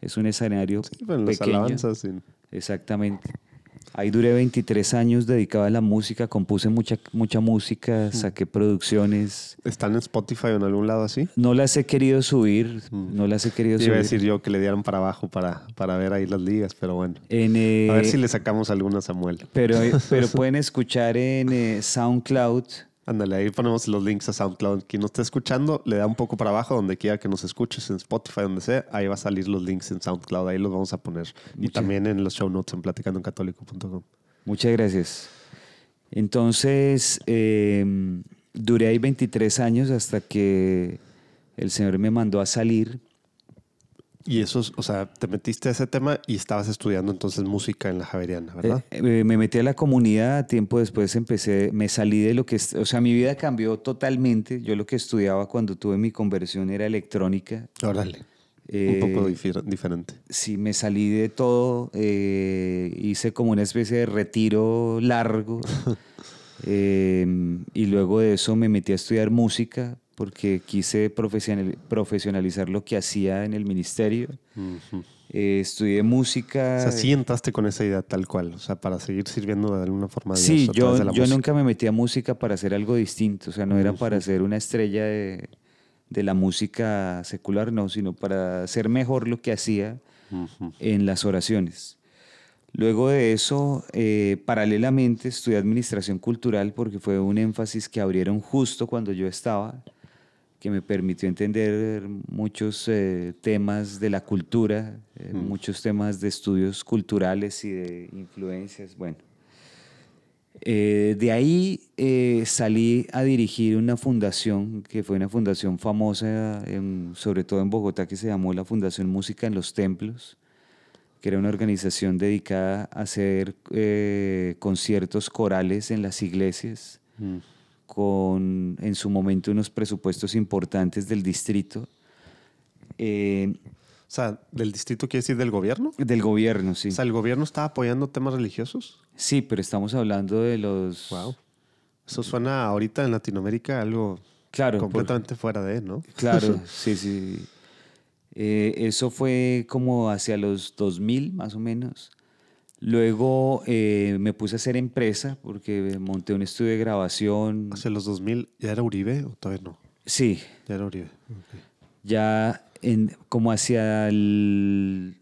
es un escenario Sí, pero las pequeño. alabanzas, sí. Exactamente. Ahí duré 23 años dedicado a la música, compuse mucha, mucha música, saqué producciones. ¿Están en Spotify o en algún lado así? No las he querido subir, Mm. no las he querido Te iba a subir. decir yo que le dieran para abajo para, para ver ahí las ligas, pero bueno. En, A ver eh, si le sacamos alguna a Samuel. pero, pero pueden escuchar en eh, SoundCloud Ándale, ahí ponemos los links a SoundCloud. Quien nos esté escuchando, le da un poco para abajo, donde quiera que nos escuches, en Spotify, donde sea, ahí va a salir los links en SoundCloud, ahí los vamos a poner. Y también en los show notes en platicandoencatólico.com. Muchas gracias. Entonces, eh, duré ahí 23 años hasta que el Señor me mandó a salir. Y eso, es- o sea, te metiste a ese tema y estabas estudiando entonces música en la Javeriana, ¿verdad? Eh, eh, me metí a la comunidad, tiempo después empecé, me salí de lo que, o sea, mi vida cambió totalmente. Yo lo que estudiaba cuando tuve mi conversión era electrónica. Órale. Eh, un poco difir- diferente. Sí, me salí de todo, eh, hice como una especie de retiro largo eh, y luego de eso me metí a estudiar música porque quise profesional- profesionalizar lo que hacía en el ministerio. Ujú. Eh, estudié música. O sea, sí entraste con esa idea tal cual, o sea, para seguir sirviendo de alguna forma a Dios Sí, a yo, de la yo música. nunca me metí a música para hacer algo distinto, o sea, no era para ser una estrella de, de la música secular, no, sino para hacer mejor lo que hacía Ujú. en las oraciones. Luego de eso, eh, paralelamente estudié administración cultural porque fue un énfasis que abrieron justo cuando yo estaba, que me permitió entender muchos eh, temas de la cultura, eh, Mm. muchos temas de estudios culturales y de influencias. Bueno, Eh, de ahí eh, salí a dirigir una fundación que fue una fundación famosa, en- sobre todo en Bogotá, que se llamó la Fundación Música en los Templos, que era una organización dedicada a hacer eh, conciertos corales en las iglesias, Mm. Con en su momento unos presupuestos importantes del distrito, eh, O sea, ¿del distrito quiere decir del gobierno? del gobierno, sí. O sea, ¿el gobierno estaba apoyando temas religiosos? Sí, pero estamos hablando de los... Wow. Eso suena ahorita en Latinoamérica algo Claro, por- completamente fuera de, ¿no? Claro, sí, sí. Eh, eso fue como hacia los 2000, más o menos. Luego eh, me puse a hacer empresa porque monté un estudio de grabación. Hacia los 2000, ¿ya era Uribe o todavía no? Sí, Ya era Uribe. Ya en, como hacia el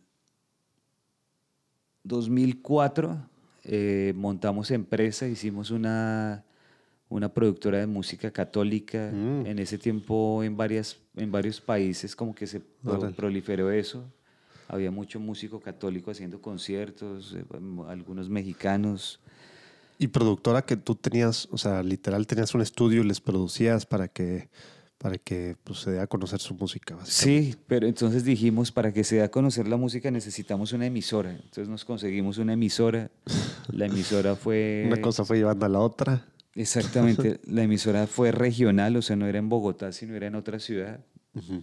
2004 eh, montamos empresa, hicimos una, una productora de música católica. Mm. En ese tiempo en, varias, en varios países como que se pro- proliferó eso. Había mucho músico católico haciendo conciertos, eh, algunos mexicanos. Y productora que tú tenías, o sea, literal tenías un estudio y les producías para que, para que pues, se dé a conocer su música. Sí, pero entonces dijimos, para que se dé a conocer la música necesitamos una emisora. Entonces nos conseguimos una emisora. La emisora fue... Una cosa fue llevando a la otra. Exactamente, la emisora fue regional, o sea, no era en Bogotá, sino era en otra ciudad. Ujú.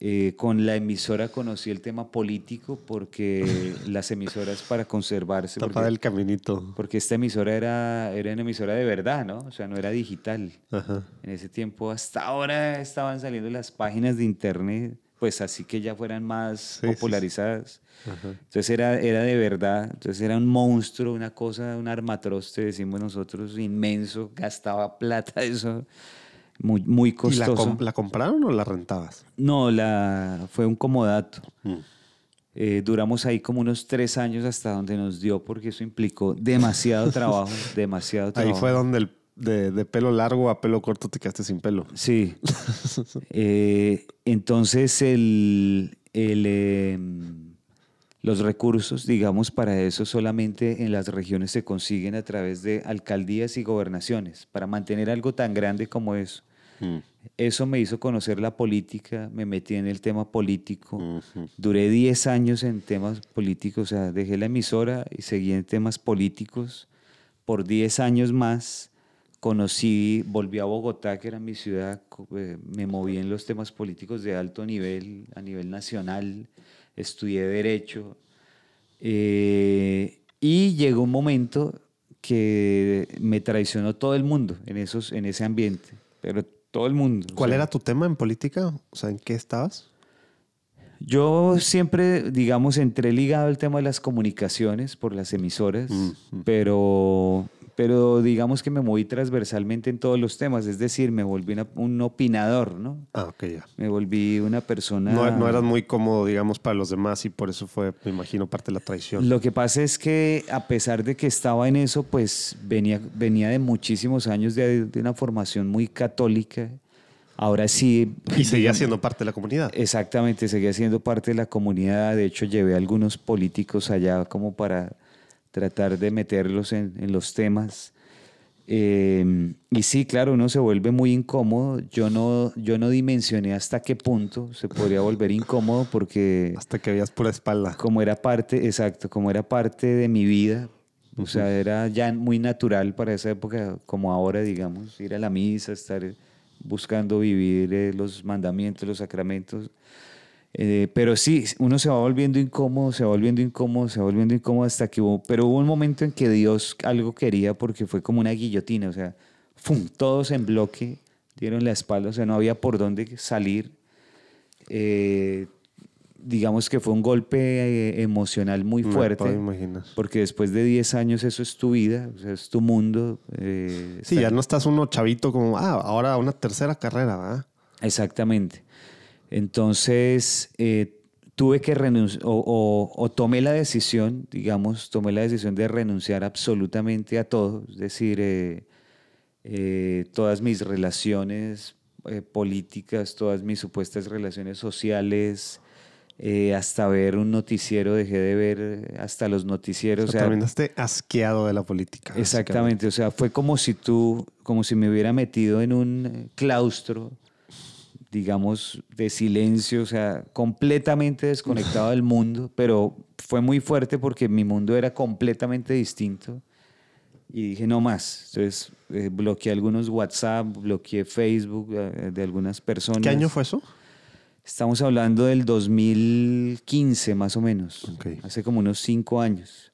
Eh, con la emisora conocí el tema político porque las emisoras para conservarse, Tapa porque, del caminito. porque esta emisora era, era una emisora de verdad, ¿no? O sea, no era digital. Ajá. En ese tiempo, hasta ahora estaban saliendo las páginas de internet, pues así que ya fueran más Sí, sí, sí. popularizadas. Ajá. Entonces era, era de verdad, entonces era un monstruo, una cosa, un armatroste, decimos nosotros, inmenso, gastaba plata, eso, muy, muy ¿Y la, costoso. com- la compraron o la rentabas? No, la, fue un comodato. Mm. Eh, duramos ahí como unos tres años hasta donde nos dio, porque eso implicó demasiado trabajo, demasiado Ahí trabajo. fue donde el, de, de pelo largo a pelo corto te quedaste sin pelo. Sí. Eh, entonces, el, el, em, los recursos, digamos, para eso solamente en las regiones se consiguen a través de alcaldías y gobernaciones, para mantener algo tan grande como eso. Mm. Eso me hizo conocer la política, me metí en el tema político. Duré 10 años en temas políticos, o sea, dejé la emisora y seguí en temas políticos. Por 10 años más conocí, volví a Bogotá, que era mi ciudad, eh, me moví en los temas políticos de alto nivel, a nivel nacional, estudié derecho. eh, y llegó un momento que me traicionó todo el mundo en, esos, en ese ambiente, pero todo el mundo. o ¿Cuál sea, era tu tema en política? O sea, ¿en qué estabas? Yo siempre, digamos, entré ligado al tema de las comunicaciones por las emisoras, Mm, mm. pero, pero digamos que me moví transversalmente en todos los temas, es decir, me volví un opinador, ¿no? Ah, ok, ya. Me volví una persona... No, no eras muy cómodo, digamos, para los demás y por eso fue, me imagino, parte de la traición. Lo que pasa es que a pesar de que estaba en eso, pues venía, venía de muchísimos años de, de una formación muy católica. Ahora sí. Y seguía siendo parte de la comunidad. Exactamente, seguía siendo parte de la comunidad. De hecho, llevé a algunos políticos allá como para tratar de meterlos en, los temas. Em, y sí, claro, uno se vuelve muy incómodo. Yo no, yo no dimensioné hasta qué punto se podría volver incómodo porque... Hasta que veías pura espalda. Como era parte, exacto, como era parte de mi vida. O sea, era ya muy natural para esa época, como ahora, digamos, ir a la misa, estar buscando vivir eh, los mandamientos, los sacramentos. Eh, pero sí, uno se va volviendo incómodo, se va volviendo incómodo, se va volviendo incómodo hasta que hubo, pero hubo un momento en que Dios algo quería porque fue como una guillotina, o sea, ¡fum! todos en bloque dieron la espalda, o sea, no había por dónde salir. Eh, digamos que fue un golpe eh, emocional muy fuerte. Porque después de 10 años eso es tu vida, o sea, es tu mundo. sí, ya no estás uno chavito como, ah, ahora una tercera carrera, ¿verdad? Exactamente. Entonces, eh, tuve que renunciar, o, tomé la decisión, digamos, tomé la decisión de renunciar absolutamente a todo, es decir, eh, eh, todas mis relaciones políticas, todas mis supuestas relaciones sociales, hasta ver un noticiero, dejé de ver hasta los noticieros. O sea, terminaste asqueado de la política. Exactamente, o sea, fue como si tú, como si me hubiera metido en un claustro digamos, de silencio, o sea, completamente desconectado del mundo, pero fue muy fuerte porque mi mundo era completamente distinto. Y dije, no más. Entonces, eh, bloqueé algunos WhatsApp, bloqueé Facebook eh, de algunas personas. ¿Qué año fue eso? Estamos hablando del 2015, más o menos. Hace como unos cinco años.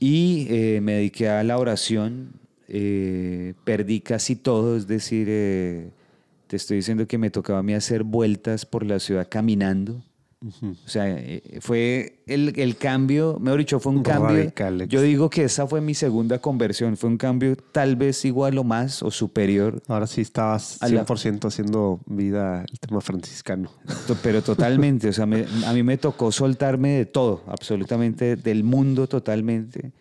Y eh, me dediqué a la oración. perdí casi todo, es decir, te estoy diciendo que me tocaba a mí hacer vueltas por la ciudad caminando. O sea, eh, fue el, el, cambio, mejor dicho, fue un cambio. Yo digo que esa fue mi segunda conversión, fue un cambio tal vez igual o más o superior. Ahora sí estabas 100% haciendo vida el tema franciscano. Pero totalmente, o sea, a mí me tocó soltarme de todo, absolutamente del mundo totalmente.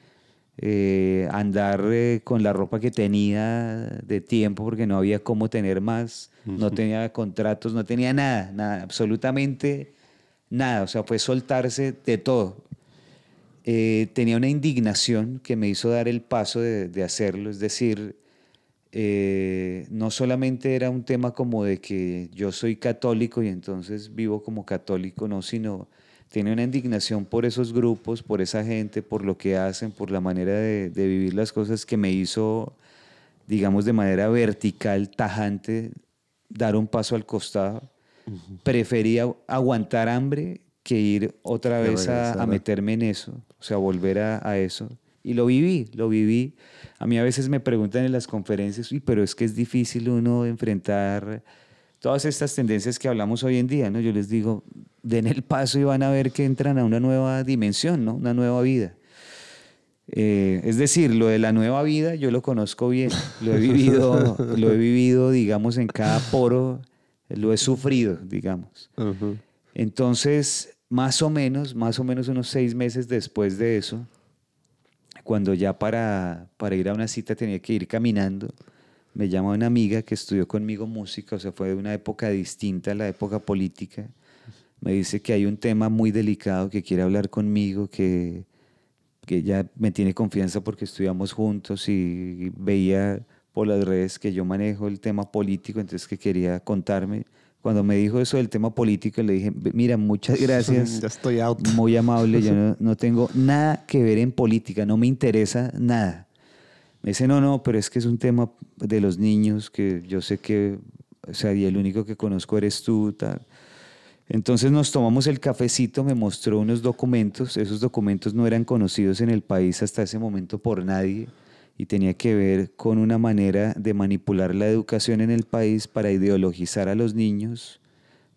Eh, andar eh, con la ropa que tenía de tiempo porque no había cómo tener más, no tenía contratos, no tenía nada, nada, absolutamente nada, o sea, fue soltarse de todo. Eh, tenía una indignación que me hizo dar el paso de, de hacerlo, es decir, no solamente era un tema como de que yo soy católico y entonces vivo como católico, no, sino tiene una indignación por esos grupos, por esa gente, por lo que hacen, por la manera de, vivir las cosas que me hizo, digamos, de manera vertical, tajante, dar un paso al costado. Prefería aguantar hambre que ir otra vez a, meterme en eso, o sea, volver a, eso. Y lo viví, lo viví. A mí a veces me preguntan en las conferencias, pero es que es difícil uno enfrentar todas estas tendencias que hablamos hoy en día, ¿no? Yo les digo, den el paso y van a ver que entran a una nueva dimensión, ¿no? Una nueva vida. Eh, es decir, lo de la nueva vida yo lo conozco bien, lo he vivido, lo he vivido, digamos, en cada poro, lo he sufrido, digamos. Entonces, más o menos, más o menos unos seis meses después de eso, cuando ya para, para ir a una cita tenía que ir caminando, me llama una amiga que estudió conmigo música, o sea, fue de una época distinta a la época política. Me dice que hay un tema muy delicado que quiere hablar conmigo, que, que ella me tiene confianza porque estudiamos juntos y veía por las redes que yo manejo el tema político, entonces que quería contarme. Cuando me dijo eso del tema político, le dije, mira, muchas gracias. ya estoy out. Muy amable, yo no, no tengo nada que ver en política, no me interesa nada. Me dice, no, no, pero es que es un tema de los niños que yo sé que, o sea, y el único que conozco eres tú, tal. Entonces nos tomamos el cafecito, me mostró unos documentos, esos documentos no eran conocidos en el país hasta ese momento por nadie y tenía que ver con una manera de manipular la educación en el país para ideologizar a los niños,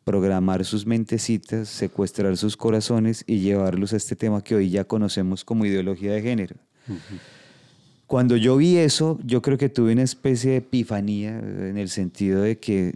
programar sus mentecitas, secuestrar sus corazones y llevarlos a este tema que hoy ya conocemos como ideología de género. Cuando yo vi eso, yo creo que tuve una especie de epifanía en el sentido de que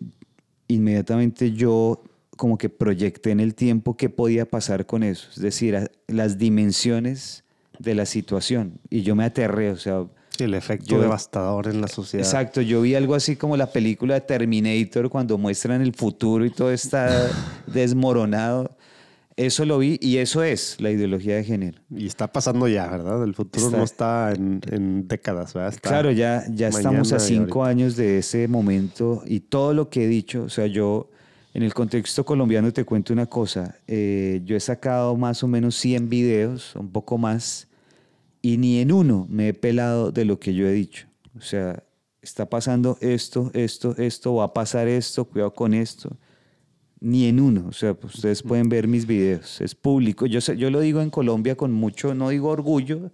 inmediatamente yo como que proyecté en el tiempo qué podía pasar con eso, es decir, las dimensiones de la situación. Y yo me aterré, o sea... el efecto devastador en la sociedad. Exacto, yo vi algo así como la película de Terminator cuando muestran el futuro y todo está desmoronado. Eso lo vi y eso es la ideología de género. Y está pasando ya, ¿verdad? El futuro no está en, décadas, ¿verdad? claro, ya, ya estamos a cinco años de ese momento y todo lo que he dicho, o sea, yo en el contexto colombiano te cuento una cosa. Eh, yo he sacado más o menos 100 videos, un poco más, y ni en uno me he pelado de lo que yo he dicho. O sea, está pasando esto, esto, esto, va a pasar esto, cuidado con esto. Ni en uno. O sea, pues, ustedes pueden ver mis videos. Es público. Yo, yo lo digo en Colombia con mucho, no digo orgullo,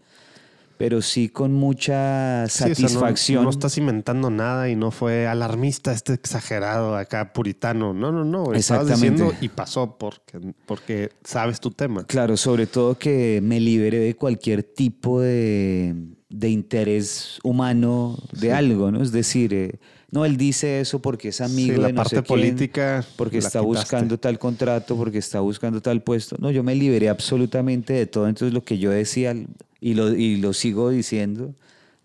pero sí con mucha satisfacción. no, estás inventando nada y no fue alarmista, este exagerado acá, puritano. No, no, no. Estabas diciendo y pasó porque, porque sabes tu tema. Claro, sobre todo que me liberé de cualquier tipo de, interés humano de algo, ¿no? Es decir, eh, no, él dice eso porque es amigo la de no parte política. porque está buscando tal contrato, porque está buscando tal puesto. No, yo me liberé absolutamente de todo. Entonces lo que yo decía y lo, y lo sigo diciendo,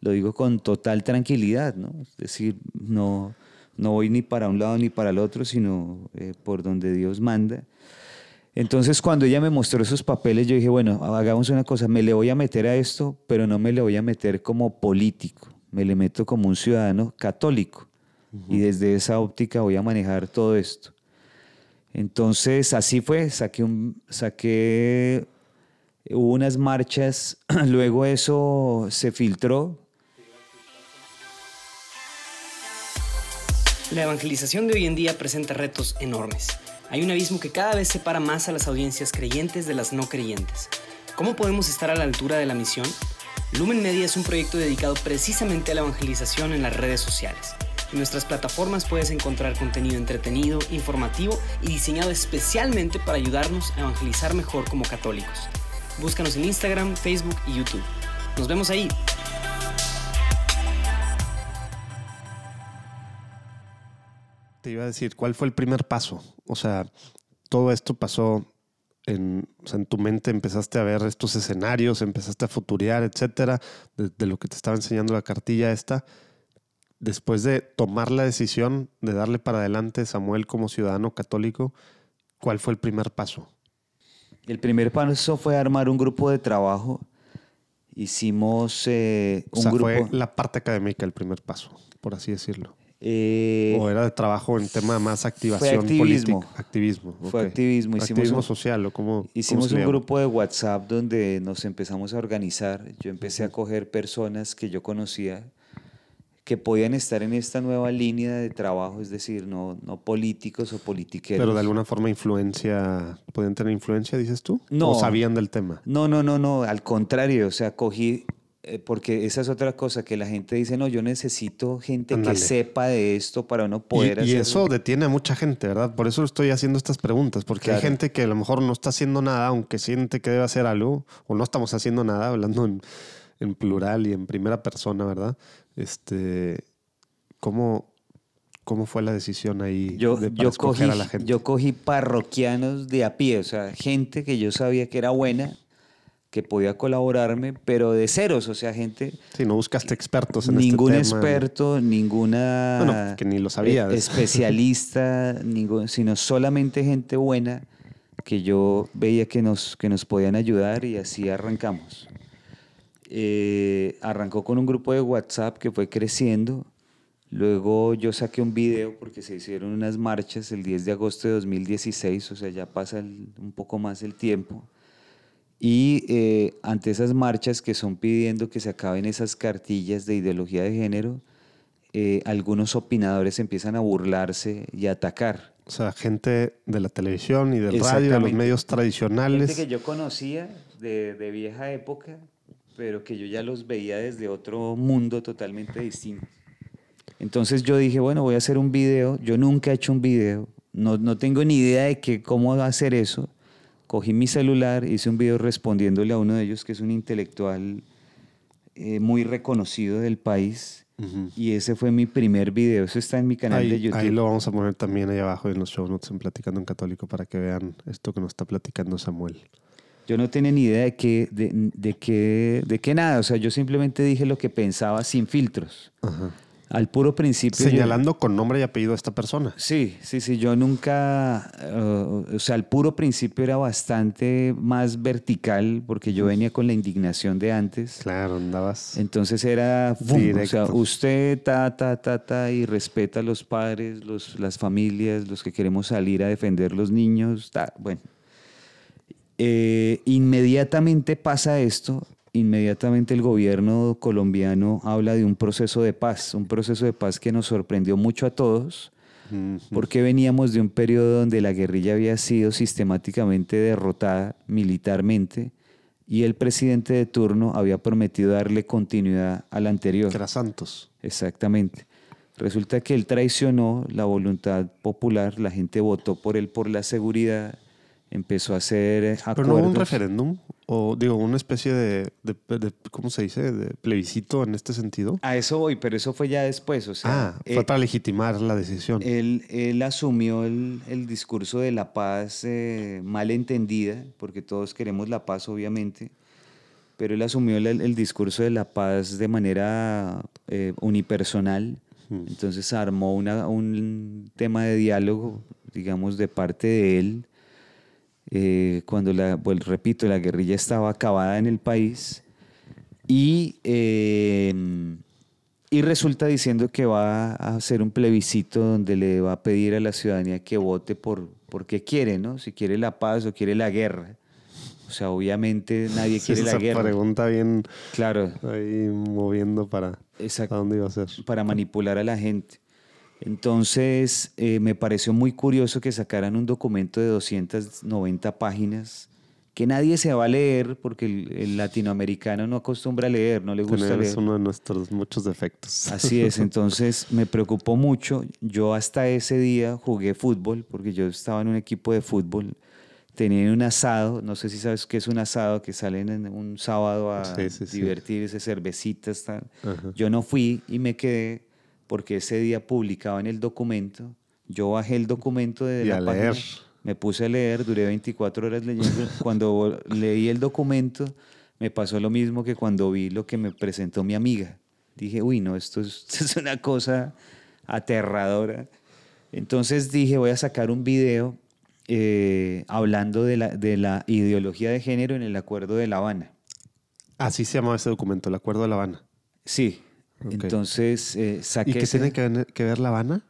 lo digo con total tranquilidad, ¿no? Es decir, no, no voy ni para un lado ni para el otro, sino eh, por donde Dios manda. Entonces, cuando ella me mostró esos papeles, yo dije, bueno, hagamos una cosa, me le voy a meter a esto, pero no me le voy a meter como político, me le meto como un ciudadano católico. Y desde esa óptica voy a manejar todo esto. Entonces, así fue, saqué, un, saqué hubo unas marchas, luego eso se filtró. La evangelización de hoy en día presenta retos enormes. Hay un abismo que cada vez separa más a las audiencias creyentes de las no creyentes. ¿Cómo podemos estar a la altura de la misión? Lumen Media es un proyecto dedicado precisamente a la evangelización en las redes sociales. En nuestras plataformas puedes encontrar contenido entretenido, informativo y diseñado especialmente para ayudarnos a evangelizar mejor como católicos. Búscanos en Instagram, Facebook y YouTube. Nos vemos ahí. Te iba a decir, ¿cuál fue el primer paso? O sea, todo esto pasó en, en tu mente, empezaste a ver estos escenarios, empezaste a futurear, etcétera, de, lo que te estaba enseñando la cartilla esta. Después de tomar la decisión de darle para adelante Samuel como ciudadano católico, ¿cuál fue el primer paso? El primer paso fue armar un grupo de trabajo. Hicimos eh, un grupo. Fue la parte académica el primer paso, por así decirlo. Eh, o era de trabajo en tema más activación activismo. política. Activismo. Fue activismo. Hicimos activismo social o como. Hicimos un grupo de WhatsApp donde nos empezamos a organizar. Yo empecé a coger personas que yo conocía que podían estar en esta nueva línea de trabajo, es decir, no, no políticos o politiqueros. Pero de alguna forma influencia, ¿podían tener influencia, dices tú? No. ¿O sabían del tema? No, no, no, no, al contrario, o sea, cogí, eh, porque esa es otra cosa, que la gente dice, no, yo necesito gente que sepa de esto para no poder y, Y eso detiene a mucha gente, ¿verdad? Por eso estoy haciendo estas preguntas, porque hay gente que a lo mejor no está haciendo nada, aunque siente que debe hacer algo, o no estamos haciendo nada, hablando en en plural y en primera persona, ¿verdad? Este, ¿cómo, cómo fue la decisión ahí yo, de, yo cogí, a la gente? Yo cogí parroquianos de a pie, o sea, gente que yo sabía que era buena, que podía colaborarme, pero de ceros, o sea, gente... Sí, no buscaste expertos en Ningún este tema. experto, ninguna... Bueno, que ni lo sabía. Especialista, ningún, sino solamente gente buena que yo veía que nos, que nos podían ayudar y así arrancamos. Eh, arrancó con un grupo de WhatsApp que fue creciendo. Luego yo saqué un video porque se hicieron unas marchas el 10 de agosto de 2016, o sea, ya pasa un poco más el tiempo. Y eh, ante esas marchas que son pidiendo que se acaben esas cartillas de ideología de género, eh, algunos opinadores empiezan a burlarse y a atacar. O sea, gente de la televisión y del radio, de los medios tradicionales. Gente que yo conocía de, de vieja época, pero que yo ya los veía desde otro mundo totalmente distinto. Entonces yo dije, bueno, voy a hacer un video. Yo nunca he hecho un video, no, no tengo ni idea de que, cómo hacer eso. Cogí mi celular, hice un video respondiéndole a uno de ellos, que es un intelectual eh, muy reconocido del país. Y ese fue mi primer video. Eso está en mi canal de YouTube. Ahí lo vamos a poner también ahí abajo en los show notes en Platicando en Católico para que vean esto que nos está platicando Samuel. Yo no tenía ni idea de qué, de, de, qué, de qué nada. O sea, yo simplemente dije lo que pensaba sin filtros. Ajá. Al puro principio. Señalando con nombre y apellido a esta persona. Sí, sí, sí. Yo nunca. Uh, o sea, al puro principio era bastante más vertical porque yo venía con la indignación de antes. Claro, andabas. Entonces era. o sea, usted ta, ta, ta, ta, y respeta a los padres, los, las familias, los que queremos salir a defender los niños. Ta, bueno. Eh, inmediatamente pasa esto inmediatamente el gobierno colombiano habla de un proceso de paz, un proceso de paz que nos sorprendió mucho a todos, porque veníamos de un periodo donde la guerrilla había sido sistemáticamente derrotada militarmente y el presidente de turno había prometido darle continuidad al anterior. era Santos. Exactamente. Resulta que él traicionó la voluntad popular, la gente votó por él por la seguridad, empezó a hacer acuerdos. ¿Pero no hubo un referéndum? O digo, una especie de, ¿cómo se dice? De plebiscito en este sentido. A eso voy, pero eso fue ya después. O sea, ah, fue para legitimar la decisión. Él, él asumió el, el, discurso de la paz eh, mal entendida, porque todos queremos la paz, obviamente, pero él asumió el, el discurso de la paz de manera eh, unipersonal. Entonces armó una, un tema de diálogo, digamos, de parte de él eh, cuando, la, pues, repito, la guerrilla estaba acabada en el país y, em, y resulta diciendo que va a hacer un plebiscito donde le va a pedir a la ciudadanía que vote por, por qué quiere, ¿no? Si quiere la paz o quiere la guerra. O sea, obviamente nadie quiere la guerra. pregunta bien. Claro. Ahí moviendo para. Exacto, ¿A dónde iba a ser? Para manipular a la gente. Entonces, eh, me pareció muy curioso que sacaran un documento de 290 páginas que nadie se va a leer porque el, latinoamericano no acostumbra a leer, no le gusta leer. Es uno de nuestros muchos defectos. Así es, entonces me preocupó mucho. Yo hasta ese día jugué fútbol porque yo estaba en un equipo de fútbol. Tenía un asado, no sé si sabes qué es un asado, que salen en un sábado a divertirse, cervecitas. Tal. Yo no fui y me quedé porque ese día publicaba en el documento. Yo bajé el documento de la página, me puse a leer, duré 24 horas leyendo. Cuando leí el documento, me pasó lo mismo que cuando vi lo que me presentó mi amiga. Dije, uy, no, esto es, es una cosa aterradora. Entonces dije, voy a sacar un video eh, hablando de la, de la ideología de género en el Acuerdo de La Habana. Así se llamaba ese documento, el Acuerdo de La Habana. Sí, entonces eh, saqué... ¿Y qué tiene que ver, La Habana?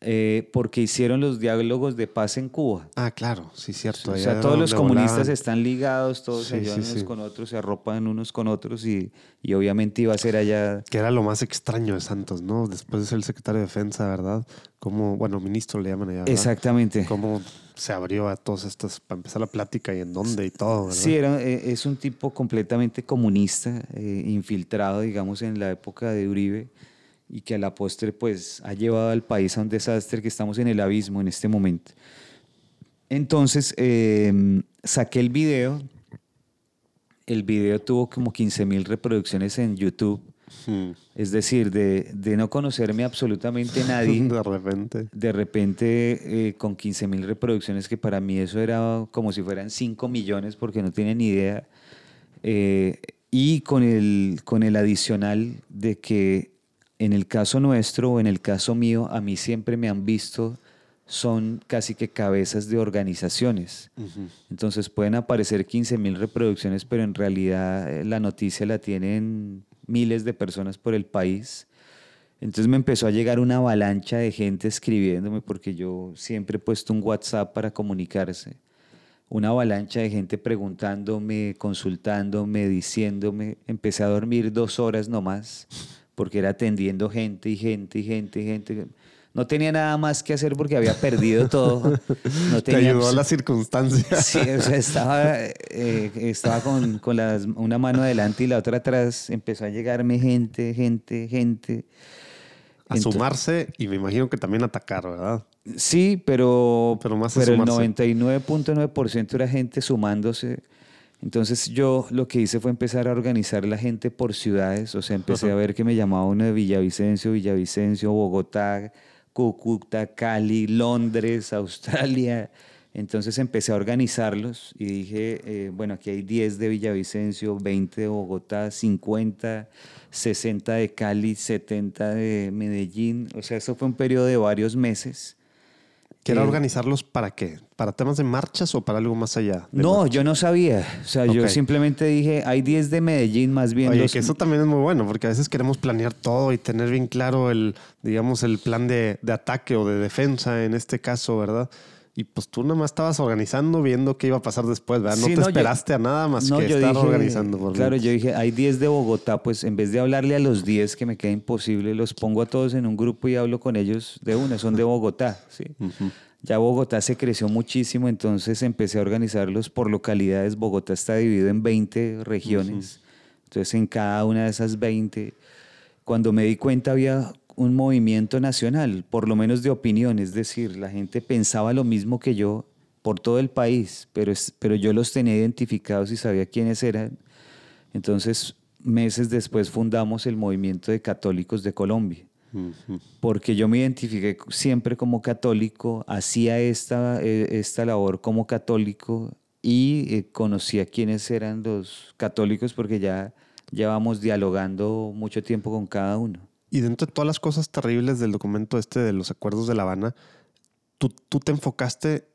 Eh, porque hicieron los diálogos de paz en Cuba. Ah, claro, sí, cierto. O sea, todos los comunistas están ligados, todos se ayudan unos con otros, se arropan unos con otros y, y, obviamente iba a ser allá. Que era lo más extraño de Santos, ¿no? Después de ser el secretario de Defensa, ¿verdad? Como, bueno, ministro le llaman allá. Exactamente. Cómo se abrió a todos estos, para empezar la plática y en dónde y todo, ¿verdad? Sí, era, eh, es un tipo completamente comunista, eh, infiltrado, digamos, en la época de Uribe y que a la postre pues ha llevado al país a un desastre que estamos en el abismo en este momento. Entonces em, saqué el video, el video tuvo como 15 mil reproducciones en YouTube, hmm. Es decir, de, de, no conocerme absolutamente nadie. de repente. De repente eh, con 15 mil reproducciones, que para mí eso era como si fueran 5 millones porque no tienen ni idea. Eh, y con el, con el adicional de que en el caso nuestro o en el caso mío, a mí siempre me han visto, son casi que cabezas de organizaciones. Entonces pueden aparecer 15 mil reproducciones, pero en realidad eh, la noticia la tienen miles de personas por el país. Entonces me empezó a llegar una avalancha de gente escribiéndome, porque yo siempre he puesto un WhatsApp para comunicarse. Una avalancha de gente preguntándome, consultándome, diciéndome. Empecé a dormir dos horas nomás porque era atendiendo gente y gente y gente y gente. No tenía nada más que hacer porque había perdido todo. No tenía, Te ayudó la circunstancia. Sí, o sea, estaba, eh, estaba con, con las, una mano adelante y la otra atrás. Empezó a llegarme gente, gente, gente. A sumarse y me imagino que también atacar, ¿verdad? Sí, pero, pero, más pero el 99.9% era gente sumándose Entonces yo lo que hice fue empezar a organizar la gente por ciudades, o sea, empecé a ver que me llamaba uno de Villavicencio, Villavicencio, Bogotá, Cúcuta, Cali, Londres, Australia. Entonces empecé a organizarlos y dije, eh, bueno, aquí hay 10 de Villavicencio, 20 de Bogotá, 50, 60 de Cali, 70 de Medellín. O sea, eso fue un periodo de varios meses. ¿Que era organizarlos para qué? ¿Para temas de marchas o para algo más allá? No, yo no sabía. O sea, yo simplemente dije, hay 10 de Medellín más bien. Oye, que eso también es muy bueno, porque a veces queremos planear todo y tener bien claro el, digamos, el plan de, de ataque o de defensa en este caso, ¿verdad? Y pues tú nada más estabas organizando, viendo qué iba a pasar después, ¿verdad? No te esperaste a nada más que estar organizando. claro, yo dije, hay 10 de Bogotá, pues en vez de hablarle a los 10, que me queda imposible, los pongo a todos en un grupo y hablo con ellos de una, son de Bogotá, ¿sí? Ya Bogotá se creció muchísimo, entonces empecé a organizarlos por localidades. Bogotá está dividido en 20 regiones. Entonces en cada una de esas 20, cuando me di cuenta había un movimiento nacional, por lo menos de opinión, es decir, la gente pensaba lo mismo que yo por todo el país, pero, pero yo los tenía identificados y sabía quiénes eran. Entonces, meses después fundamos el Movimiento de Católicos de Colombia, porque yo me identifiqué siempre como católico, hacía esta, eh, esta labor como católico y eh, conocía quiénes eran los católicos porque ya llevamos dialogando mucho tiempo con cada uno. Y dentro de todas las cosas terribles del documento este de los acuerdos de La Habana, tú, tú te enfocaste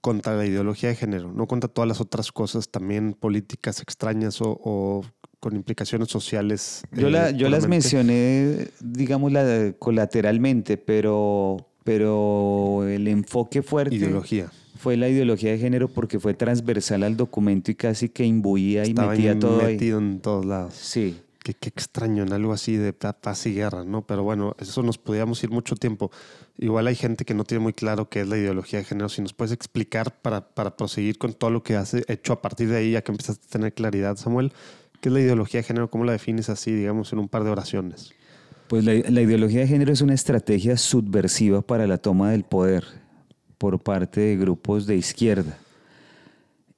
contra la ideología de género, no contra todas las otras cosas también políticas extrañas o, con implicaciones sociales. Yo, la, eh, yo las mencioné, digamos, colateralmente, pero, pero el enfoque fuerte... Ideología. Fue la ideología de género porque fue transversal al documento y casi que imbuía y metía todo metido en todos lados. Sí. Qué, extraño en algo así de paz y guerra, ¿no? Pero bueno, eso nos podíamos ir mucho tiempo. Igual hay gente que no tiene muy claro qué es la ideología de género. Si nos puedes explicar para, para proseguir con todo lo que has hecho a partir de ahí, ya que empezaste a tener claridad, Samuel, ¿qué es la ideología de género? ¿Cómo la defines así, digamos, en un par de oraciones? Pues la, la ideología de género es una estrategia subversiva para la toma del poder por parte de grupos de izquierda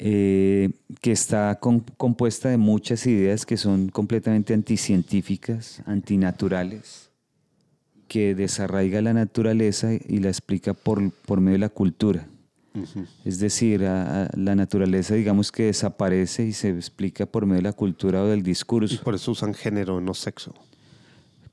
eh, que está compuesta de muchas ideas que son completamente anticientíficas, antinaturales, que desarraiga la naturaleza y la explica por, por medio de la cultura. Es decir, la naturaleza digamos que desaparece y se explica por medio de la cultura o del discurso. Y por eso usan género, no sexo.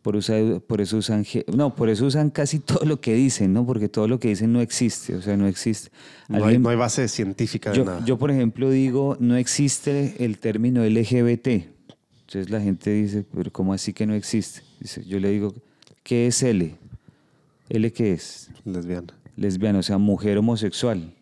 Por, por eso usan, no, por eso usan casi todo lo que dicen, ¿no? Porque todo lo que dicen no existe, o sea, no existe. No, hay, no hay, base científica de yo, nada. Yo, por ejemplo, digo, no existe el término LGBT. Entonces la gente dice, pero ¿cómo así que no existe? Dice, yo le digo, ¿qué es L? ¿L qué es? Lesbiana. Lesbiana, o sea, mujer homosexual.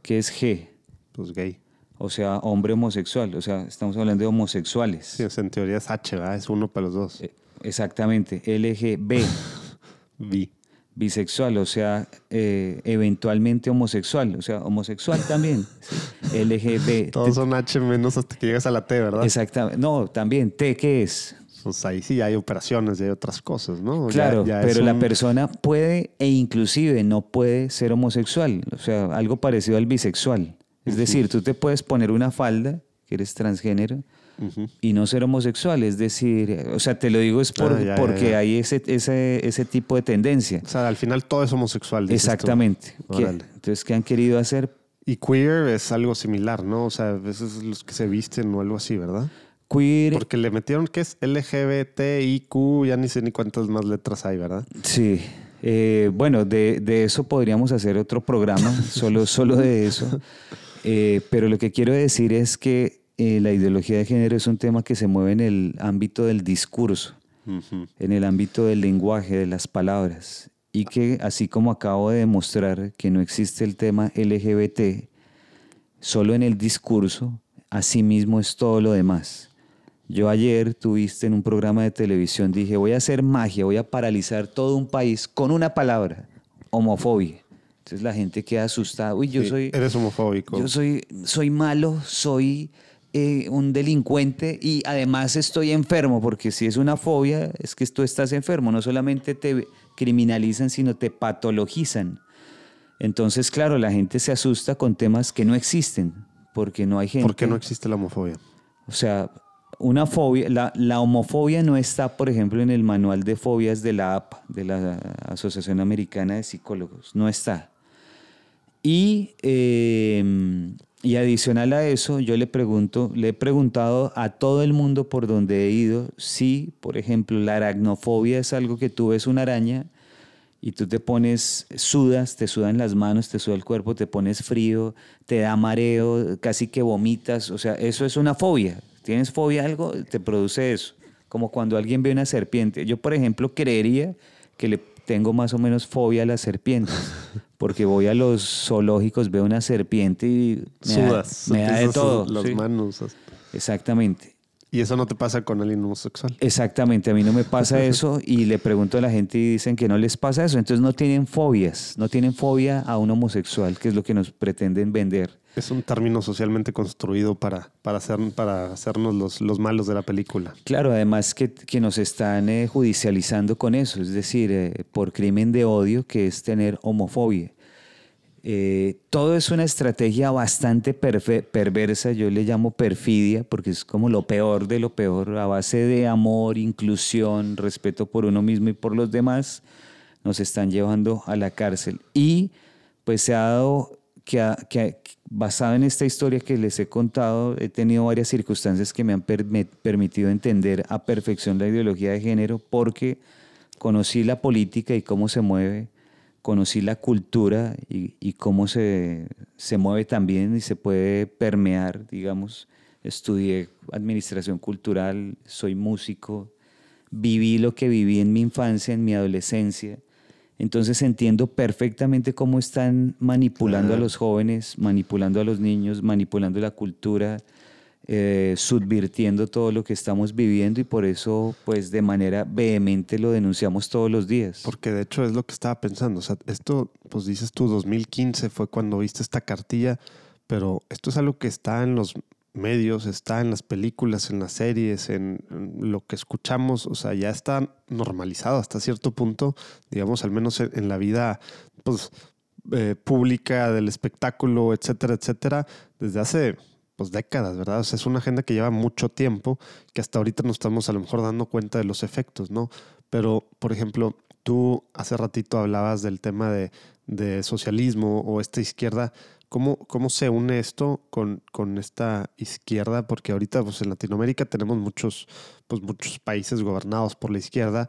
¿Qué es G? Pues gay. O sea, hombre homosexual. O sea, estamos hablando de homosexuales. Sí, en teoría es H, ¿verdad? Es uno para los dos. Eh, Exactamente, LGB. Bi. Bisexual, o sea, eh, eventualmente homosexual, o sea, homosexual también. LGB. Todos son H menos hasta que llegas a la T, ¿verdad? Exactamente. No, también, T, ¿qué es? Pues ahí sí hay operaciones y hay otras cosas, ¿no? Claro, pero la persona puede e inclusive no puede ser homosexual, o sea, algo parecido al bisexual. Es decir, tú te puedes poner una falda, que eres transgénero, y no ser homosexual. Es decir, o sea, te lo digo es por, ah, porque hay ese, ese, ese, tipo de tendencia. O sea, al final todo es homosexual. Exactamente. entonces, ¿qué han querido hacer? Y queer es algo similar, ¿no? O sea, a veces los que se visten o algo así, ¿verdad? Queer. Porque le metieron que es LGBTIQ, ya ni sé ni cuántas más letras hay, ¿verdad? Sí. Eh, bueno, de, de, eso podríamos hacer otro programa, solo, solo de eso. Eh, pero lo que quiero decir es que eh, la ideología de género es un tema que se mueve en el ámbito del discurso, en el ámbito del lenguaje, de las palabras, y que así como acabo de demostrar que no existe el tema LGBT, solo en el discurso, así mismo es todo lo demás. Yo ayer tuviste en un programa de televisión, dije, voy a hacer magia, voy a paralizar todo un país con una palabra, homofobia. Entonces la gente queda asustada. Uy, yo soy... Eres homofóbico. Yo soy, soy malo, soy eh, un delincuente y además estoy enfermo, porque si es una fobia, es que tú estás enfermo, no solamente te criminalizan, sino te patologizan. Entonces, claro, la gente se asusta con temas que no existen, porque no hay gente. ¿Por qué no existe la homofobia? O sea, una fobia, la, la, homofobia no está, por ejemplo, en el manual de fobias de la APA, de la Asociación Americana de Psicólogos, no está. Y, em, y adicional a eso, yo le pregunto, le he preguntado a todo el mundo por donde he ido si, por ejemplo, la aracnofobia es algo que tú ves una araña y tú te pones, sudas, te sudan las manos, te suda el cuerpo, te pones frío, te da mareo, casi que vomitas, o sea, eso es una fobia. Tienes fobia algo, te produce eso. Como cuando alguien ve una serpiente. Yo, por ejemplo, creería que le tengo más o menos fobia a las serpientes, porque voy a los zoológicos, veo una serpiente y me Sudas, da, me da de todo. Las ¿sí? manos. Exactamente. Y eso no te pasa con alguien homosexual. Exactamente, a mí no me pasa eso y le pregunto a la gente y dicen que no les pasa eso. Entonces no tienen fobias, no tienen fobia a un homosexual, que es lo que nos pretenden vender. Es un término socialmente construido para, para, hacer, para hacernos los, los malos de la película. Claro, además que, que nos están eh, judicializando con eso, es decir, eh, por crimen de odio, que es tener homofobia. Eh, todo es una estrategia bastante perversa, yo le llamo perfidia, porque es como lo peor de lo peor, a base de amor, inclusión, respeto por uno mismo y por los demás, nos están llevando a la cárcel. Y pues se ha dado que, que basado en esta historia que les he contado, he tenido varias circunstancias que me han permitido entender a perfección la ideología de género, porque conocí la política y cómo se mueve conocí la cultura y, cómo se, se, mueve también y se puede permear, digamos. Estudié administración cultural, soy músico, viví lo que viví en mi infancia, en mi adolescencia. Entonces entiendo perfectamente cómo están manipulando a los jóvenes, manipulando a los niños, manipulando la cultura, eh, subvirtiendo todo lo que estamos viviendo y por eso, pues de manera vehemente lo denunciamos todos los días. Porque de hecho es lo que estaba pensando. O sea, esto, pues dices tú, 2015 fue cuando viste esta cartilla, pero esto es algo que está en los medios, está en las películas, en las series, en, lo que escuchamos, o sea, ya está normalizado hasta cierto punto, digamos, al menos en, la vida, pues, eh, pública del espectáculo, etcétera, etcétera, desde hace pues décadas, ¿verdad? O sea, es una agenda que lleva mucho tiempo, que hasta ahorita nos estamos a lo mejor dando cuenta de los efectos, ¿no? Pero, por ejemplo, tú hace ratito hablabas del tema de, de socialismo o esta izquierda. ¿Cómo, ¿Cómo se une esto con, con esta izquierda? Porque ahorita pues, en Latinoamérica tenemos muchos, pues, muchos países gobernados por la izquierda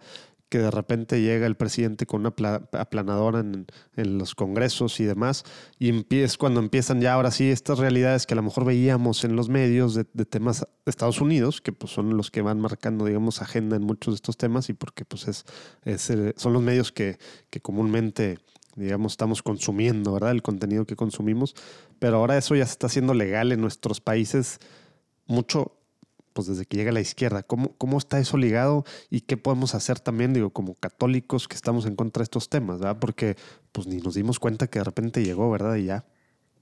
que de repente llega el presidente con una aplanadora en, los congresos y demás, y es cuando empiezan ya ahora sí estas realidades que a lo mejor veíamos en los medios de, temas de Estados Unidos, que pues son los que van marcando, digamos, agenda en muchos de estos temas, y porque pues es, eh, son los medios que, que comúnmente digamos, estamos consumiendo, ¿verdad? El contenido que consumimos, pero ahora eso ya se está haciendo legal en nuestros países mucho pues desde que llega la izquierda. ¿Cómo, ¿Cómo está eso ligado y qué podemos hacer también, digo, como católicos que estamos en contra de estos temas, ¿verdad? Porque pues ni nos dimos cuenta que de repente llegó, ¿verdad? Y ya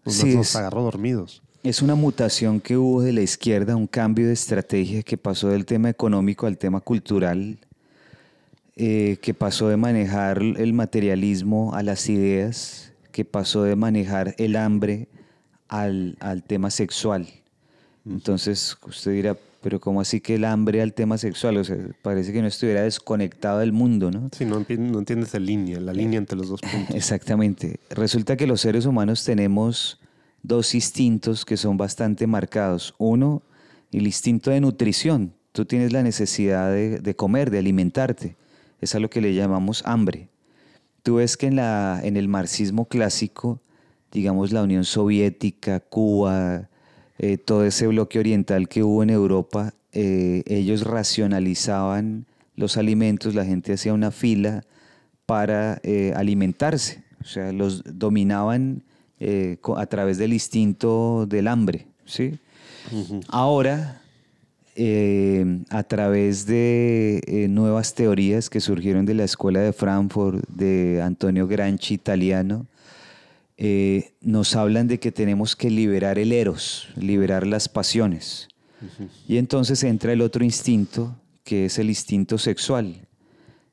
nos, nos agarró dormidos. Es una mutación que hubo de la izquierda, un cambio de estrategia que pasó del tema económico al tema cultural, eh, que pasó de manejar el materialismo a las ideas, que pasó de manejar el hambre al, al tema sexual. Entonces, usted dirá, pero ¿cómo así que el hambre al tema sexual? O sea, parece que no estuviera desconectado del mundo, ¿no? Sí, no, no entiendes la línea, la línea entre los dos puntos. Exactamente. Resulta que los seres humanos tenemos dos instintos que son bastante marcados. Uno, el instinto de nutrición. Tú tienes la necesidad de, de comer, de alimentarte. Es a lo que le llamamos hambre. Tú ves que en, la, en el marxismo clásico, digamos la Unión Soviética, Cuba, eh, todo ese bloque oriental que hubo en Europa, eh, ellos racionalizaban los alimentos, la gente hacía una fila para eh, alimentarse, o sea, los dominaban a través del instinto del hambre. ¿sí? Ahora, a través de nuevas teorías que surgieron de la Escuela de Frankfurt, de Antonio Granchi, italiano, eh, nos hablan de que tenemos que liberar el eros, liberar las pasiones. Y entonces entra el otro instinto, que es el instinto sexual,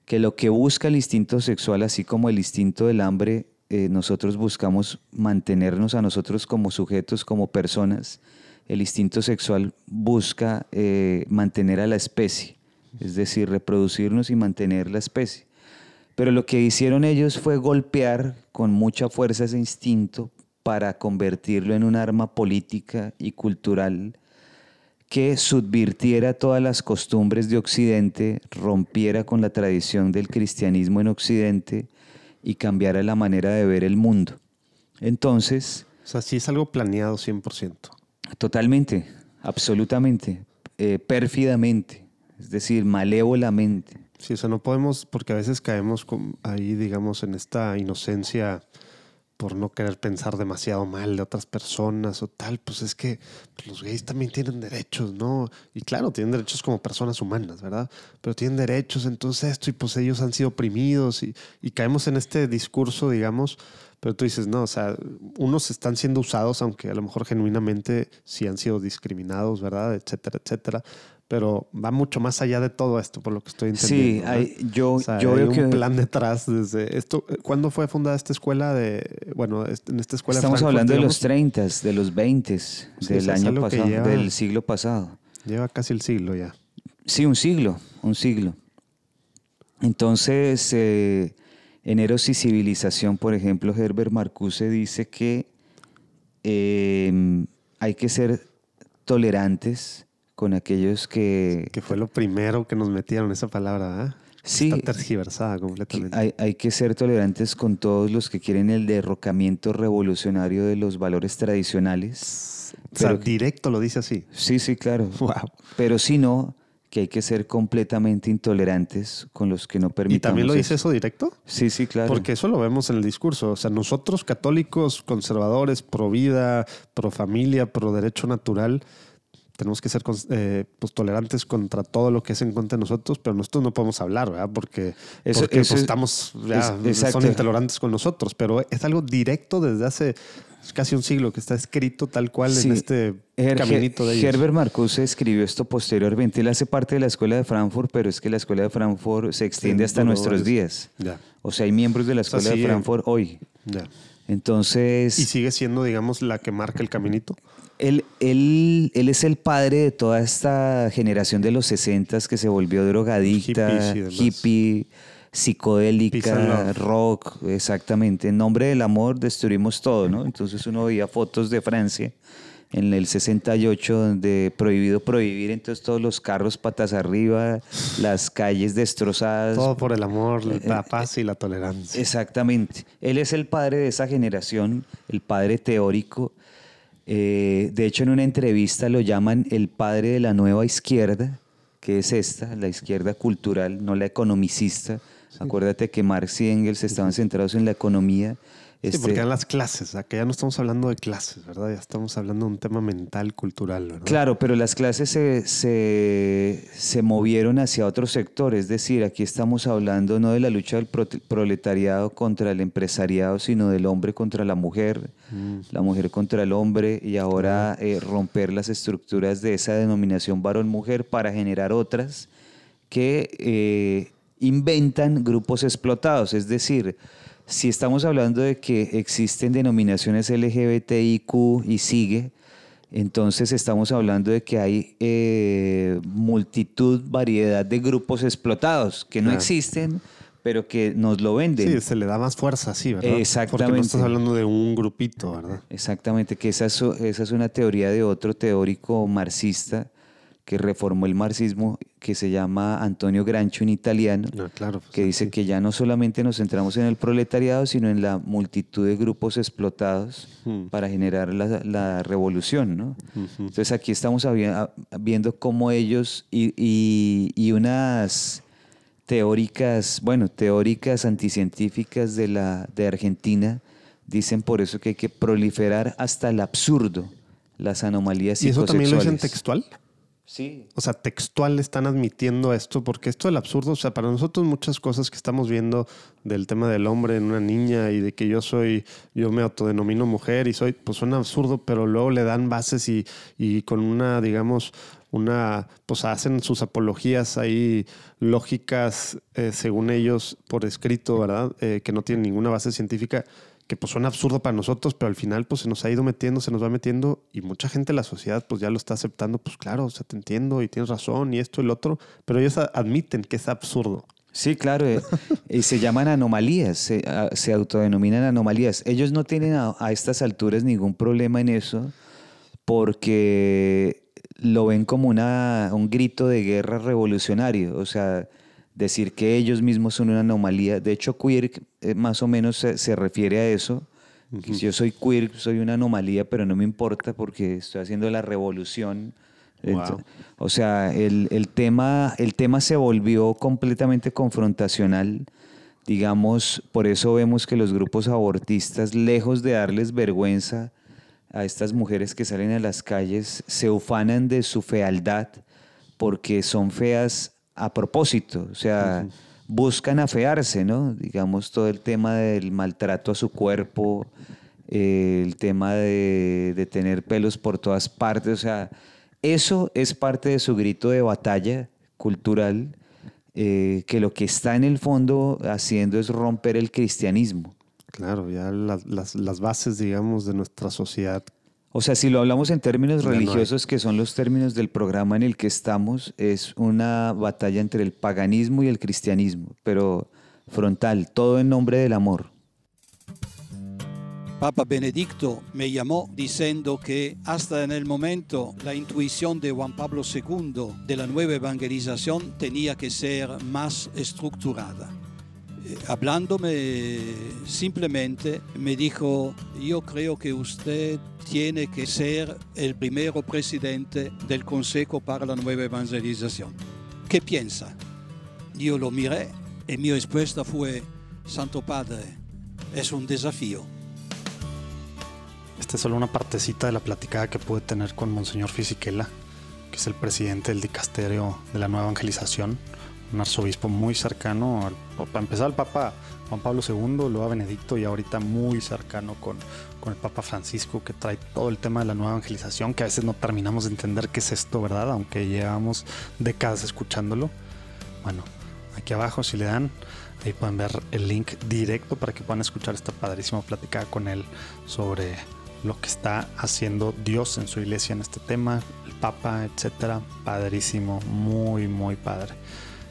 que lo que busca el instinto sexual, así como el instinto del hambre, eh, nosotros buscamos mantenernos a nosotros como sujetos, como personas. El instinto sexual busca eh, mantener a la especie, es decir, reproducirnos y mantener la especie. Pero lo que hicieron ellos fue golpear con mucha fuerza ese instinto para convertirlo en un arma política y cultural que subvirtiera todas las costumbres de Occidente, rompiera con la tradición del cristianismo en Occidente y cambiara la manera de ver el mundo. Entonces... O sea, sí es algo planeado 100%. Totalmente, absolutamente, eh, pérfidamente, es decir, malévolamente. Sí, o sea, no podemos, porque a veces caemos ahí, digamos, en esta inocencia por no querer pensar demasiado mal de otras personas o tal, pues es que pues, los gays también tienen derechos, ¿no? Y claro, tienen derechos como personas humanas, ¿verdad? Pero tienen derechos, entonces esto, y pues ellos han sido oprimidos y, y caemos en este discurso, digamos, pero tú dices, no, o sea, unos están siendo usados, aunque a lo mejor genuinamente sí han sido discriminados, ¿verdad? Etcétera, etcétera pero va mucho más allá de todo esto, por lo que estoy entendiendo. Sí, hay, yo, yo hay un plan detrás desde esto. ¿Cuándo fue fundada esta escuela de, bueno, en esta escuela? Estamos hablando de los 30, de los 20, del año pasado, del siglo pasado. Lleva casi el siglo ya. Sí, un siglo, un siglo. Entonces, eh, en Eros y Civilización, por ejemplo, Herbert Marcuse dice que eh, hay que ser tolerantes con aquellos que... Que fue lo primero que nos metieron esa palabra, ¿eh? Sí. Está tergiversada completamente. Hay, hay, que ser tolerantes con todos los que quieren el derrocamiento revolucionario de los valores tradicionales. O sea, directo lo dice así. Sí, sí, claro. Wow. Pero si no, que hay que ser completamente intolerantes con los que no permitamos. ¿Y también lo dice eso directo? Sí, sí, claro. Porque eso lo vemos en el discurso. O sea, nosotros católicos, conservadores, pro vida, pro familia, pro derecho natural, tenemos que ser eh, pues, tolerantes contra todo lo que es en contra de nosotros, pero nosotros no podemos hablar, ¿verdad? Porque, eso, pues, estamos, ya, son intolerantes con nosotros, pero es algo directo desde hace casi un siglo que está escrito tal cual en este caminito de ellos. Herbert Marcuse escribió esto posteriormente. Él hace parte de la escuela de Frankfurt, pero es que la escuela de Frankfurt se extiende hasta nuestros días. Ya. O sea, hay miembros de la escuela de Frankfurt hoy. Ya. Entonces. ¿Y sigue siendo, digamos, la que marca el caminito? Él, él, él, es el padre de toda esta generación de los 60 que se volvió drogadicta, hippie, psicodélica, rock, exactamente. En nombre del amor destruimos todo, ¿no? Entonces uno veía fotos de Francia en el 68 donde prohibido prohibir, entonces todos los carros patas arriba, las calles destrozadas. Todo por el amor, la eh, paz y la tolerancia. Exactamente. Él es el padre de esa generación, el padre teórico eh, de hecho, en una entrevista lo llaman el padre de la nueva izquierda, que es esta, la izquierda cultural, no la economicista. Acuérdate que Marx y Engels estaban centrados en la economía Sí, este, porque eran las clases, acá ya no estamos hablando de clases, ¿verdad? Ya estamos hablando de un tema mental, cultural, ¿verdad? Claro, pero las clases se, se, movieron hacia otro sector, es decir, aquí estamos hablando no de la lucha del proletariado contra el empresariado, sino del hombre contra la mujer, mm. la mujer contra el hombre, y ahora eh, romper las estructuras de esa denominación varón-mujer para generar otras que eh, inventan grupos explotados, es decir, si estamos hablando de que existen denominaciones LGBTIQ y sigue, entonces estamos hablando de que hay eh, multitud, variedad de grupos explotados que no existen, pero que nos lo venden. Sí, se le da más fuerza, sí, ¿verdad? Exactamente. Porque no estás hablando de un grupito, ¿verdad? Exactamente, que esa esa es una teoría de otro teórico marxista que reformó el marxismo, que se llama Antonio Grancho en italiano, claro, pues, que dice que ya no solamente nos centramos en el proletariado, sino en la multitud de grupos explotados hmm. para generar la, revolución. ¿no? Entonces aquí estamos viendo cómo ellos y, y, unas teóricas, bueno, teóricas anticientíficas de, la, de Argentina dicen por eso que hay que proliferar hasta el absurdo las anomalías ¿Y eso también lo dicen textual? Sí. O sea, textual están admitiendo esto, porque esto del absurdo, o sea, para nosotros muchas cosas que estamos viendo del tema del hombre en una niña y de que yo soy, yo me autodenomino mujer y soy, pues suena absurdo, pero luego le dan bases y, y con una, digamos, una, pues hacen sus apologías ahí lógicas, eh, según ellos, por escrito, ¿verdad? Eh, que no tienen ninguna base científica, que pues suena absurdo para nosotros, pero al final pues se nos ha ido metiendo, se nos va metiendo y mucha gente de la sociedad pues ya lo está aceptando, pues claro, o sea, te entiendo y tienes razón y esto y lo otro, pero ellos admiten que es absurdo. Sí, claro, eh, y se llaman anomalías, se, autodenominan anomalías. Ellos no tienen a, estas alturas ningún problema en eso porque lo ven como una, un grito de guerra revolucionario, o sea, decir que ellos mismos son una anomalía. De hecho, queer eh, más o menos se, refiere a eso. Si yo soy queer, soy una anomalía, pero no me importa porque estoy haciendo la revolución o sea, el, tema, el tema se volvió completamente confrontacional. Digamos, por eso vemos que los grupos abortistas, lejos de darles vergüenza a estas mujeres que salen a las calles, se ufanan de su fealdad porque son feas a propósito. O sea, buscan afearse, ¿no? Digamos, todo el tema del maltrato a su cuerpo, eh, el tema de, de tener pelos por todas partes, o sea eso es parte de su grito de batalla cultural, eh, que lo que está en el fondo haciendo es romper el cristianismo. Claro, ya las, bases, digamos, de nuestra sociedad. O sea, si lo hablamos en términos religiosos, que son los términos del programa en el que estamos, es una batalla entre el paganismo y el cristianismo, pero frontal, todo en nombre del amor. Papa Benedicto me llamó diciendo que hasta en el momento la intuición de Juan Pablo II de la nueva evangelización tenía que ser más estructurada. Eh, hablándome simplemente, me dijo, yo creo que usted tiene que ser el primero presidente del Consejo para la Nueva Evangelización. ¿Qué piensa? Yo lo miré y mi respuesta fue, Santo Padre, es un desafío. Esta es solo una partecita de la platicada que pude tener con Monseñor Fisichella, que es el presidente del dicasterio de la nueva evangelización, un arzobispo muy cercano, al, para empezar al Papa Juan Pablo II, luego Benedicto y ahorita muy cercano con, con el Papa Francisco, que trae todo el tema de la nueva evangelización, que a veces no terminamos de entender qué es esto, ¿verdad? Aunque llevamos décadas escuchándolo. Bueno, aquí abajo si le dan, ahí pueden ver el link directo para que puedan escuchar esta padrísima platicada con él sobre lo que está haciendo Dios en su iglesia en este tema, el Papa, etcétera. Padrísimo, muy, muy padre.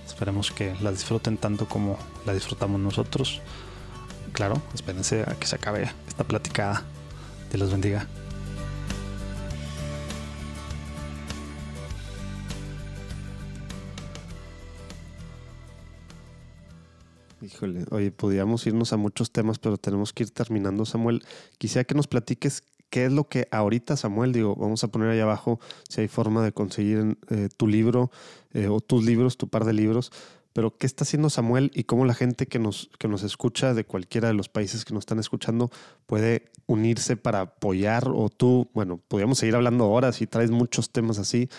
Esperemos que la disfruten tanto como la disfrutamos nosotros. Claro, espérense a que se acabe esta platicada. Dios los bendiga. Híjole, oye, podríamos irnos a muchos temas, pero tenemos que ir terminando, Samuel. Quisiera que nos platiques qué es lo que ahorita, Samuel, digo, vamos a poner ahí abajo si hay forma de conseguir eh, tu libro eh, o tus libros, tu par de libros, pero qué está haciendo Samuel y cómo la gente que nos, que nos escucha de cualquiera de los países que nos están escuchando puede unirse para apoyar o tú, bueno, podríamos seguir hablando horas y traes muchos temas así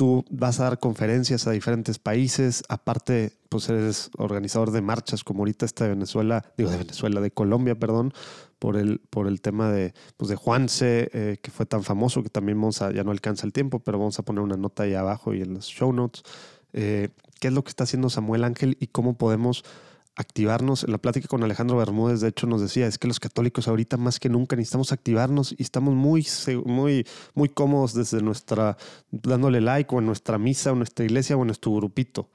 tú vas a dar conferencias a diferentes países, aparte, pues eres organizador de marchas como ahorita está de Venezuela, digo de Venezuela, de Colombia, perdón, por el, por el tema de, pues de Juanse, eh, que fue tan famoso que también vamos a, ya no alcanza el tiempo, pero vamos a poner una nota ahí abajo y en los show notes. Eh, ¿Qué es lo que está haciendo Samuel Ángel y cómo podemos activarnos. En la plática con Alejandro Bermúdez, de hecho, nos decía, es que los católicos ahorita más que nunca necesitamos activarnos y estamos muy, muy, muy cómodos desde nuestra, dándole like o en nuestra misa o en nuestra iglesia o en nuestro grupito.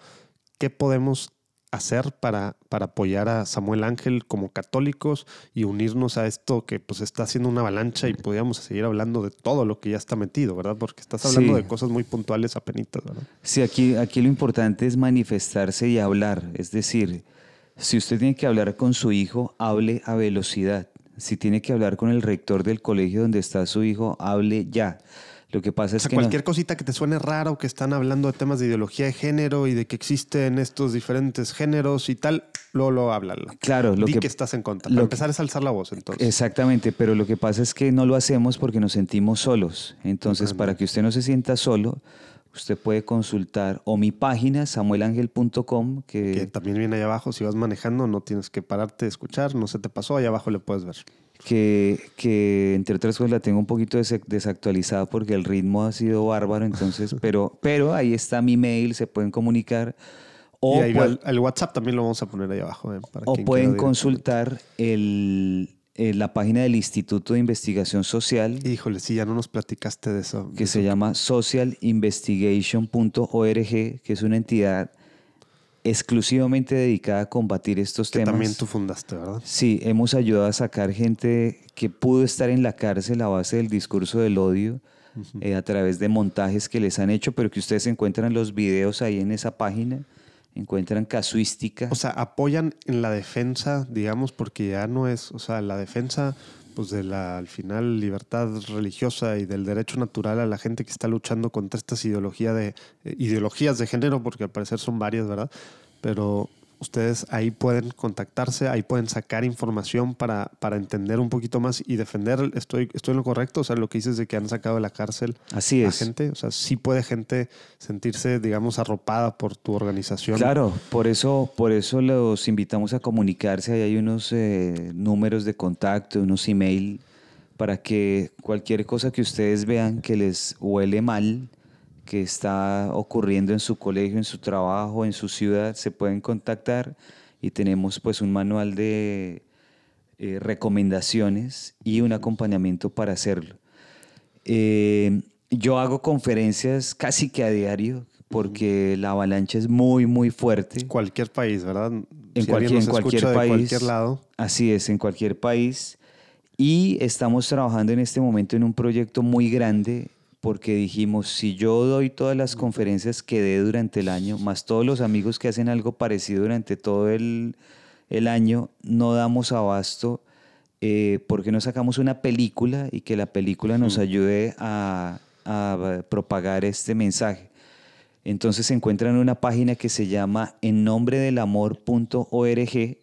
¿Qué podemos hacer para, para apoyar a Samuel Ángel como católicos y unirnos a esto que pues está haciendo una avalancha y podríamos seguir hablando de todo lo que ya está metido, ¿verdad? Porque estás hablando de cosas muy puntuales apenitas, ¿verdad? Sí, aquí, aquí lo importante es manifestarse y hablar, es decir, si usted tiene que hablar con su hijo, hable a velocidad. Si tiene que hablar con el rector del colegio donde está su hijo, hable ya. Lo que pasa es que cualquier cosita que te suene raro, que están hablando de temas de ideología de género y de que existen estos diferentes géneros y tal, luego lo háblalo. Claro, lo que, estás en contra. Para empezar es alzar la voz, entonces. Exactamente, pero lo que pasa es que no lo hacemos porque nos sentimos solos. Entonces, para que usted no se sienta solo, Usted puede consultar o mi página samuelangel.com que... que también viene ahí abajo. Si vas manejando no tienes que pararte de escuchar, no se te pasó, ahí abajo le puedes ver. Que, que entre otras cosas la tengo un poquito des- desactualizada porque el ritmo ha sido bárbaro, entonces, pero, pero ahí está mi mail, se pueden comunicar. O, y ahí el, el WhatsApp también lo vamos a poner ahí abajo. eh, para o pueden consultar el, la página del Instituto de Investigación Social. Híjole, sí, ya no nos platicaste de eso. que de se eso. llama socialinvestigation.org, que es una entidad exclusivamente dedicada a combatir estos Que temas. también tú fundaste, ¿verdad? Sí, hemos ayudado a sacar gente que pudo estar en la cárcel a base del discurso del odio eh, a través de montajes que les han hecho, pero que ustedes encuentran los videos ahí en esa página, encuentran casuística. O sea, apoyan en la defensa, digamos, porque ya no es, o sea, la defensa, pues de la, al final, libertad religiosa y del derecho natural a la gente que está luchando contra estas ideología de, eh, ideologías de género, porque al parecer son varias, ¿verdad? Pero ustedes ahí pueden contactarse, ahí pueden sacar información para, para entender un poquito más y defender, estoy, estoy en lo correcto, o sea, lo que dices de que han sacado de la cárcel Así a es. gente, o sea, sí puede gente sentirse, digamos, arropada por tu organización. Claro, por eso, por eso los invitamos a comunicarse. Ahí hay unos eh, números de contacto, unos email, para que cualquier cosa que ustedes vean que les huele mal, que está ocurriendo en su colegio, en su trabajo, en su ciudad, se pueden contactar y tenemos pues un manual de eh, recomendaciones y un acompañamiento para hacerlo. Eh, yo hago conferencias casi que a diario porque la avalancha es muy, muy fuerte. Cualquier país, ¿verdad? En Si cualquier, en cualquier país. De cualquier lado. Así es, en cualquier país. Y estamos trabajando en este momento en un proyecto muy grande porque dijimos, si yo doy todas las conferencias que dé durante el año, más todos los amigos que hacen algo parecido durante todo el, el año, no damos abasto. Eh, porque no sacamos una película y que la película nos ayude a, a propagar este mensaje? Entonces se encuentra en una página que se llama ennombredelamor.org.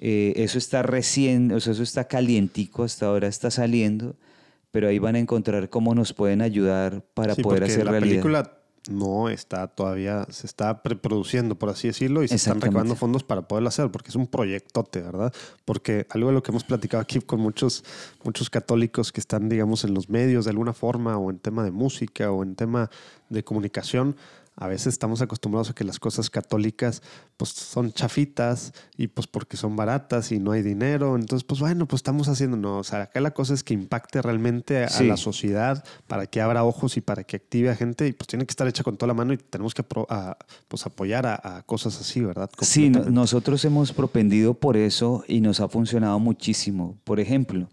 Eh, eso está recién, o sea, eso está calientico, hasta ahora está saliendo, pero ahí van a encontrar cómo nos pueden ayudar para Sí, poder hacer la realidad. película no está todavía, se está preproduciendo, por así decirlo, y se están recaudando fondos para poderlo hacer, porque es un proyectote, ¿verdad? Porque algo de lo que hemos platicado aquí con muchos, muchos católicos que están, digamos, en los medios de alguna forma, o en tema de música, o en tema de comunicación, a veces estamos acostumbrados a que las cosas católicas pues son chafitas y pues porque son baratas y no hay dinero. Entonces, pues bueno, pues estamos haciendo, no, o sea, acá la cosa es que impacte realmente a Sí. la sociedad para que abra ojos y para que active a gente y pues tiene que estar hecha con toda la mano y tenemos que a, pues apoyar a, a cosas así, ¿verdad? Sí, nosotros hemos propendido por eso y nos ha funcionado muchísimo. Por ejemplo,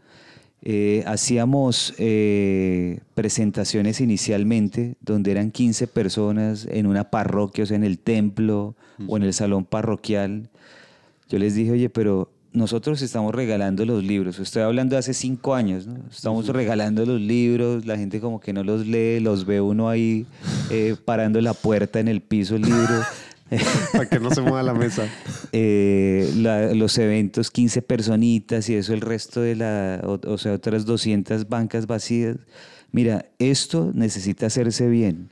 eh, hacíamos eh, presentaciones inicialmente donde eran 15 personas en una parroquia, o sea, en el templo o en el salón parroquial. Yo les dije, oye, pero nosotros estamos regalando los libros. Estoy hablando de hace cinco años, ¿no? Estamos regalando los libros, la gente como que no los lee, los ve uno ahí eh, parando la puerta en el piso el libro. para que no se mueva la mesa. eh, los eventos 15 personitas y eso el resto de la, o, sea, otras 200 bancas vacías. Mira, esto necesita hacerse bien.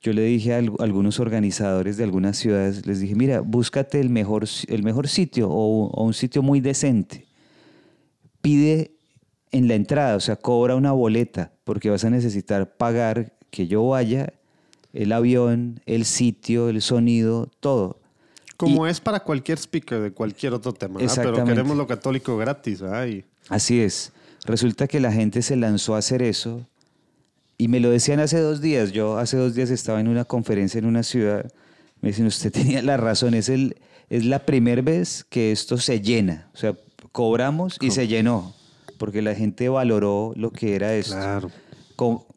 Yo le dije a al- algunos organizadores de algunas ciudades, les dije, mira, búscate el mejor, el mejor sitio o, o un sitio muy decente. Pide en la entrada, o sea, cobra una boleta, porque vas a necesitar pagar que yo vaya, el avión, el sitio, el sonido, todo. Como es para cualquier speaker de cualquier otro tema, pero queremos lo católico gratis. Y Así es. Resulta que la gente se lanzó a hacer eso y me lo decían hace dos días. Yo hace dos días estaba en una conferencia en una ciudad. Me dicen, usted tenía la razón, es, el, es la primera vez que esto se llena. O sea, cobramos y se llenó porque la gente valoró lo que era esto. claro.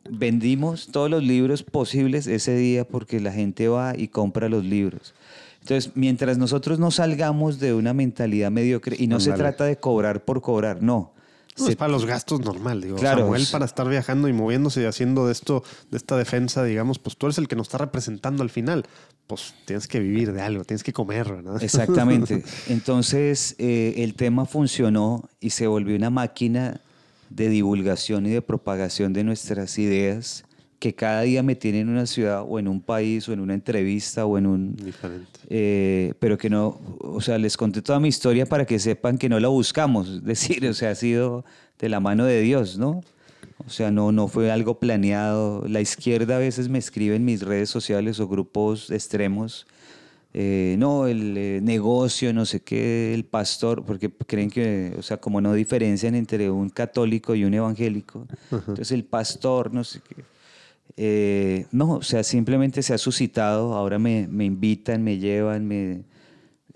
Vendimos todos los libros posibles ese día porque la gente va y compra los libros. Entonces, mientras nosotros no salgamos de una mentalidad mediocre, y no se trata de cobrar por cobrar, no. No, Se- es para los gastos normal, digo. Claro, Samuel es- para estar viajando y moviéndose y haciendo de esto, de esta defensa, digamos, pues tú eres el que nos está representando al final. Pues tienes que vivir de algo, tienes que comer, ¿verdad? Exactamente. Entonces, eh, el tema funcionó y se volvió una máquina de divulgación y de propagación de nuestras ideas que cada día me tienen en una ciudad o en un país o en una entrevista o en un... Diferente. eh, pero que no, o sea, les conté toda mi historia para que sepan que no la buscamos, es decir, o sea, ha sido de la mano de Dios, ¿no? O sea, no, no fue algo planeado. La izquierda a veces me escribe en mis redes sociales o grupos extremos, eh, no, el eh, negocio, no sé qué, el pastor, porque creen que, o sea, como no diferencian entre un católico y un evangélico, entonces el pastor, no sé qué. Eh, no, o sea, simplemente se ha suscitado, ahora me, me invitan, me llevan, me,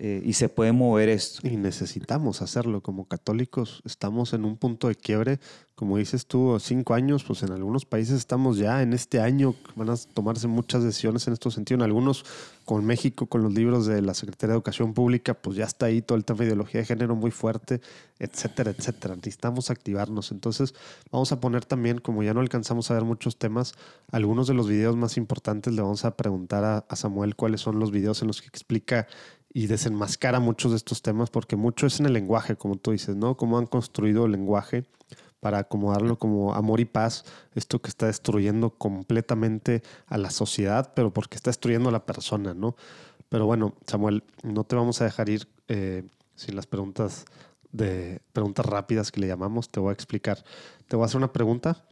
eh, y se puede mover esto. Y necesitamos hacerlo como católicos. Estamos en un punto de quiebre. Como dices tú, cinco años, pues en algunos países estamos ya en este año. Van a tomarse muchas decisiones en este sentido. En algunos, con México, con los libros de la Secretaría de Educación Pública, pues ya está ahí todo el tema de ideología de género muy fuerte, etcétera, etcétera. Necesitamos activarnos. Entonces, vamos a poner también, como ya no alcanzamos a ver muchos temas, algunos de los videos más importantes le vamos a preguntar a, a Samuel cuáles son los videos en los que explica y desenmascara muchos de estos temas, porque mucho es en el lenguaje, como tú dices, ¿no? Cómo han construido el lenguaje para acomodarlo como amor y paz, esto que está destruyendo completamente a la sociedad, pero porque está destruyendo a la persona, ¿no? Pero bueno, Samuel, no te vamos a dejar ir eh, sin las preguntas de preguntas rápidas que le llamamos. Te voy a explicar. Te voy a hacer una pregunta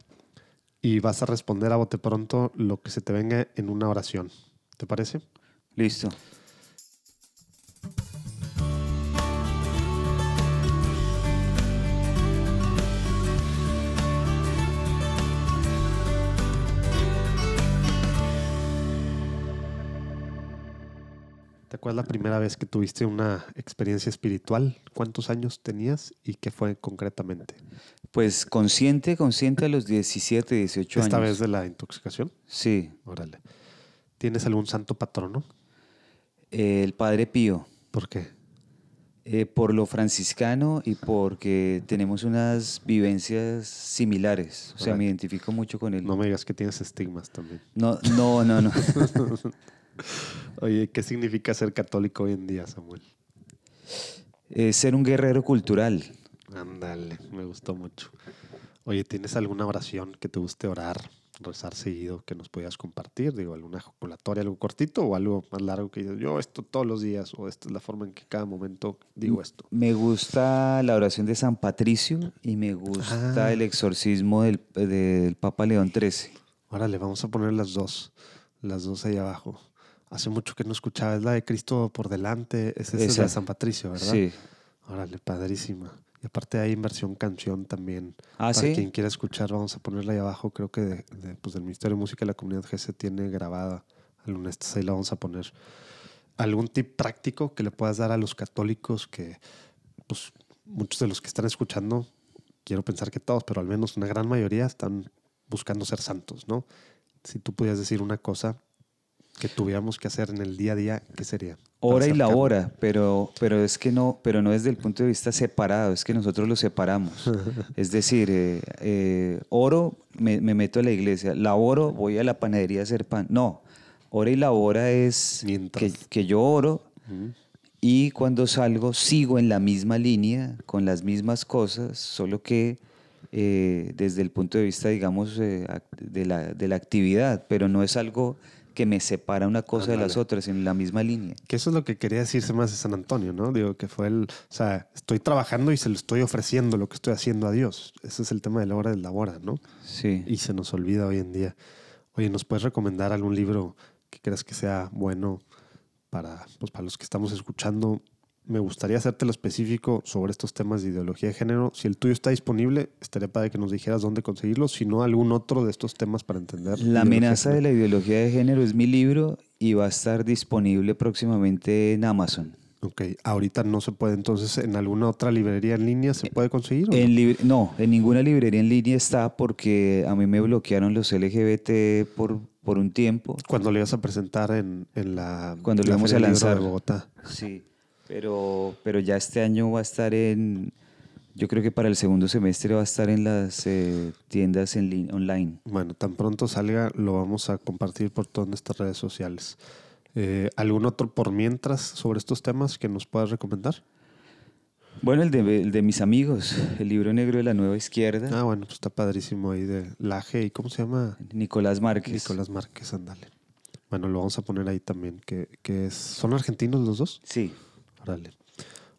y vas a responder a bote pronto lo que se te venga en una oración. ¿Te parece? Listo. ¿Te acuerdas la primera vez que tuviste una experiencia espiritual? ¿Cuántos años tenías y qué fue concretamente? Pues consciente, consciente a los 17, 18 Esta años. vez de la intoxicación. Sí, Órale. ¿Tienes algún santo patrono? eh, el Padre Pío. ¿Por qué? Eh, por lo franciscano y porque tenemos unas vivencias similares. O sea, me identifico mucho con él. No me digas que tienes estigmas también. No, no, no, no. Oye, ¿qué significa ser católico hoy en día, Samuel? Eh, ser un guerrero cultural. Ándale, me gustó mucho. Oye, ¿tienes alguna oración que te guste orar, rezar seguido que nos podías compartir? Digo, alguna ejaculatoria, algo cortito o algo más largo que yo esto todos los días o esta es la forma en que cada momento digo esto. Me gusta la oración de San Patricio y me gusta Ah. el exorcismo del, del Papa León XIII. Órale, vamos a poner las dos, las dos ahí abajo. Hace mucho que no escuchaba, es la de Cristo por delante, esa es la Esa. de San Patricio, ¿verdad? Sí. Órale, padrísima. Y aparte hay inversión canción también. Ah, Para sí. quien quiera escuchar, vamos a ponerla ahí abajo. Creo que de, de, pues, del Ministerio de Música de la Comunidad GC tiene grabada alguna estas. Ahí la vamos a poner. ¿Algún tip práctico que le puedas dar a los católicos que, pues, muchos de los que están escuchando, quiero pensar que todos, pero al menos una gran mayoría están buscando ser santos, ¿no? Si tú pudieras decir una cosa que tuviéramos que hacer en el día a día, ¿qué sería? Hora y la hora, pero, pero es que no, pero no desde el punto de vista separado, es que nosotros lo separamos. es decir, eh, eh, oro, me, me meto a la iglesia, laboro, voy a la panadería a hacer pan. No, hora y la hora es que, que yo oro Ujú. y cuando salgo sigo en la misma línea, con las mismas cosas, solo que eh, desde el punto de vista, digamos, eh, de, la, de la actividad, pero no es algo que me separa una cosa de las otras, en la misma línea. Que eso es lo que quería decirse más de San Antonio, ¿no? Digo, que fue el, o sea, estoy trabajando y se lo estoy ofreciendo lo que estoy haciendo a Dios. Ese es el tema de la hora de la hora, ¿no? Sí. Y se nos olvida hoy en día. Oye, ¿nos puedes recomendar algún libro que creas que sea bueno para, pues, para los que estamos escuchando? Me gustaría hacértelo específico sobre estos temas de ideología de género. Si el tuyo está disponible, estaría padre que nos dijeras dónde conseguirlo, si no algún otro de estos temas para entender. La amenaza de la ideología de género es mi libro y va a estar disponible próximamente en Amazon. Ok, ahorita no se puede, entonces en alguna otra librería en línea se puede conseguir. o no? En lib- no, en ninguna librería en línea está porque a mí me bloquearon los LGBT por, por un tiempo. Cuando le ibas a presentar en, en la, Cuando lo íbamos a lanzar. de Bogotá. Sí, pero, pero ya este año va a estar en, yo creo que para el segundo semestre va a estar en las eh, tiendas en lin- online. Bueno, tan pronto salga, lo vamos a compartir por todas nuestras redes sociales. Eh, ¿Algún otro por mientras sobre estos temas que nos puedas recomendar? Bueno, el de, el de mis amigos, el libro negro de la nueva izquierda, Ah, bueno, pues está padrísimo ahí de Laje y ¿cómo se llama? Nicolás Márquez. Nicolás Márquez, ándale. Bueno, lo vamos a poner ahí también, que, que es, ¿son argentinos los dos? Sí. Órale.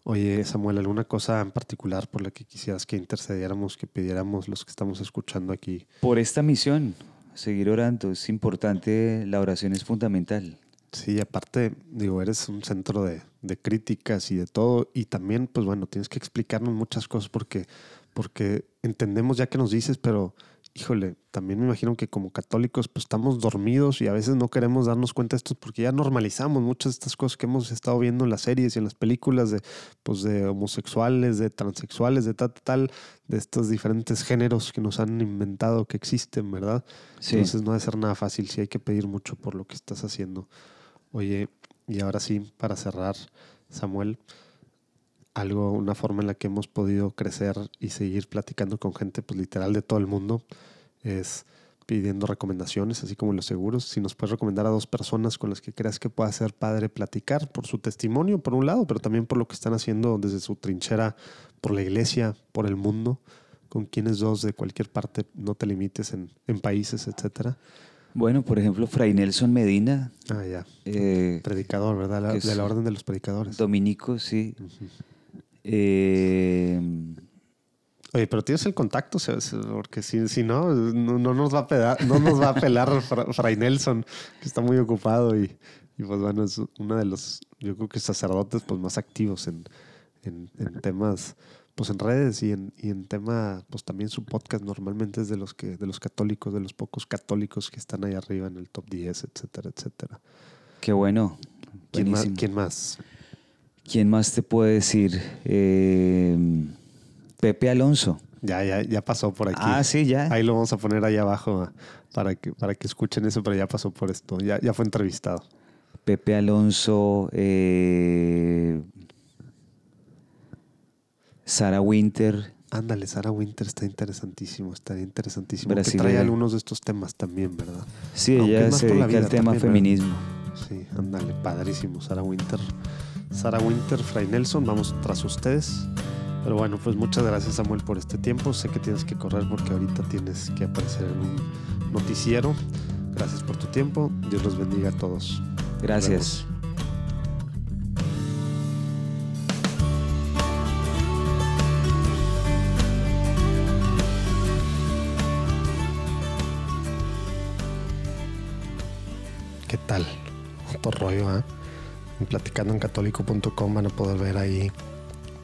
Oye, Samuel, ¿alguna cosa en particular por la que quisieras que intercediéramos, que pidiéramos los que estamos escuchando aquí? Por esta misión, seguir orando, es importante, la oración es fundamental. Sí, aparte, digo, eres un centro de, de críticas y de todo, y también, pues bueno, tienes que explicarnos muchas cosas porque, porque entendemos ya que nos dices, pero híjole, también me imagino que como católicos pues estamos dormidos y a veces no queremos darnos cuenta de esto porque ya normalizamos muchas de estas cosas que hemos estado viendo en las series y en las películas de, pues, de homosexuales, de transexuales, de tal, tal, de estos diferentes géneros que nos han inventado que existen, ¿verdad? Sí. Entonces no debe ser nada fácil, sí hay que pedir mucho por lo que estás haciendo. Oye, y ahora sí, para cerrar, Samuel, algo, una forma en la que hemos podido crecer y seguir platicando con gente, pues literal de todo el mundo, es pidiendo recomendaciones, así como los seguros. Si nos puedes recomendar a dos personas con las que creas que pueda ser padre platicar por su testimonio, por un lado, pero también por lo que están haciendo desde su trinchera, por la iglesia, por el mundo, con quienes dos de cualquier parte, no te limites en, en países, etcétera. Bueno, por ejemplo, Fray Nelson Medina, Ah, ya. eh, Predicador, ¿verdad? La- de la orden de los predicadores. dominico, sí. Eh, Oye, pero tienes el contacto, porque si, si no, no, no nos va a pelar, no nos va a pelar Fra- Fray Nelson, que está muy ocupado y, y, pues bueno, es uno de los, yo creo que sacerdotes pues más activos en, en, en temas, pues en redes y en, y en tema, pues también su podcast normalmente es de los que, de los católicos, de los pocos católicos que están ahí arriba en el top 10, etcétera, etcétera. qué bueno. ¿Quién más? ¿Quién más? ¿Quién más te puede decir? Eh, Pepe Alonso. Ya, ya, ya pasó por aquí. Ah, sí, ya. Ahí lo vamos a poner ahí abajo para que, para que escuchen eso, pero ya pasó por esto. Ya, ya fue entrevistado. Pepe Alonso, eh, Sara Winter, Ándale, Sara Winter está interesantísimo, está interesantísimo. Que trae algunos de estos temas también, ¿verdad? sí, Aunque ella se dedica al tema también, ¿verdad? feminismo. Sí, ándale, padrísimo, Sara Winter. Sara Winter, Fray Nelson, vamos tras ustedes. Pero bueno, pues muchas gracias Samuel por este tiempo. Sé que tienes que correr porque ahorita tienes que aparecer en un noticiero. Gracias por tu tiempo. Dios los bendiga a todos. Gracias. ¿Qué tal? Otro rollo, ¿eh? Platicando en católico.com van a poder ver ahí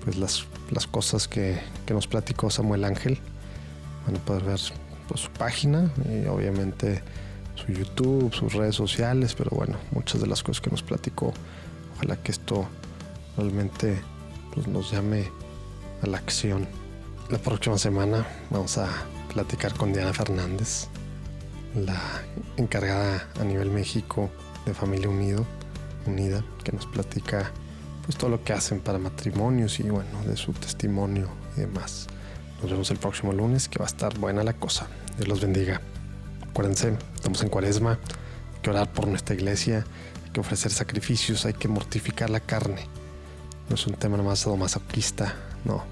pues las, las cosas que, que nos platicó Samuel Ángel. Van a poder ver pues, su página y obviamente su YouTube, sus redes sociales, pero bueno, muchas de las cosas que nos platicó. Ojalá que esto realmente pues, nos llame a la acción. La próxima semana vamos a platicar con Diana Fernández, la encargada a nivel México de Familia Unido, Unida, que nos platica pues todo lo que hacen para matrimonios y bueno, de su testimonio y demás. Nos vemos el próximo lunes, que va a estar buena la cosa. Dios los bendiga. Acuérdense, estamos en cuaresma, hay que orar por nuestra iglesia, hay que ofrecer sacrificios, hay que mortificar la carne. No es un tema nomás sadomasoquista, no.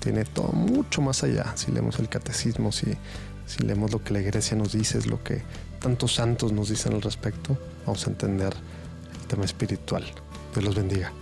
Tiene todo mucho más allá. Si leemos el catecismo, si, si leemos lo que la iglesia nos dice, es lo que tantos santos nos dicen al respecto, vamos a entender tema espiritual. Dios los bendiga.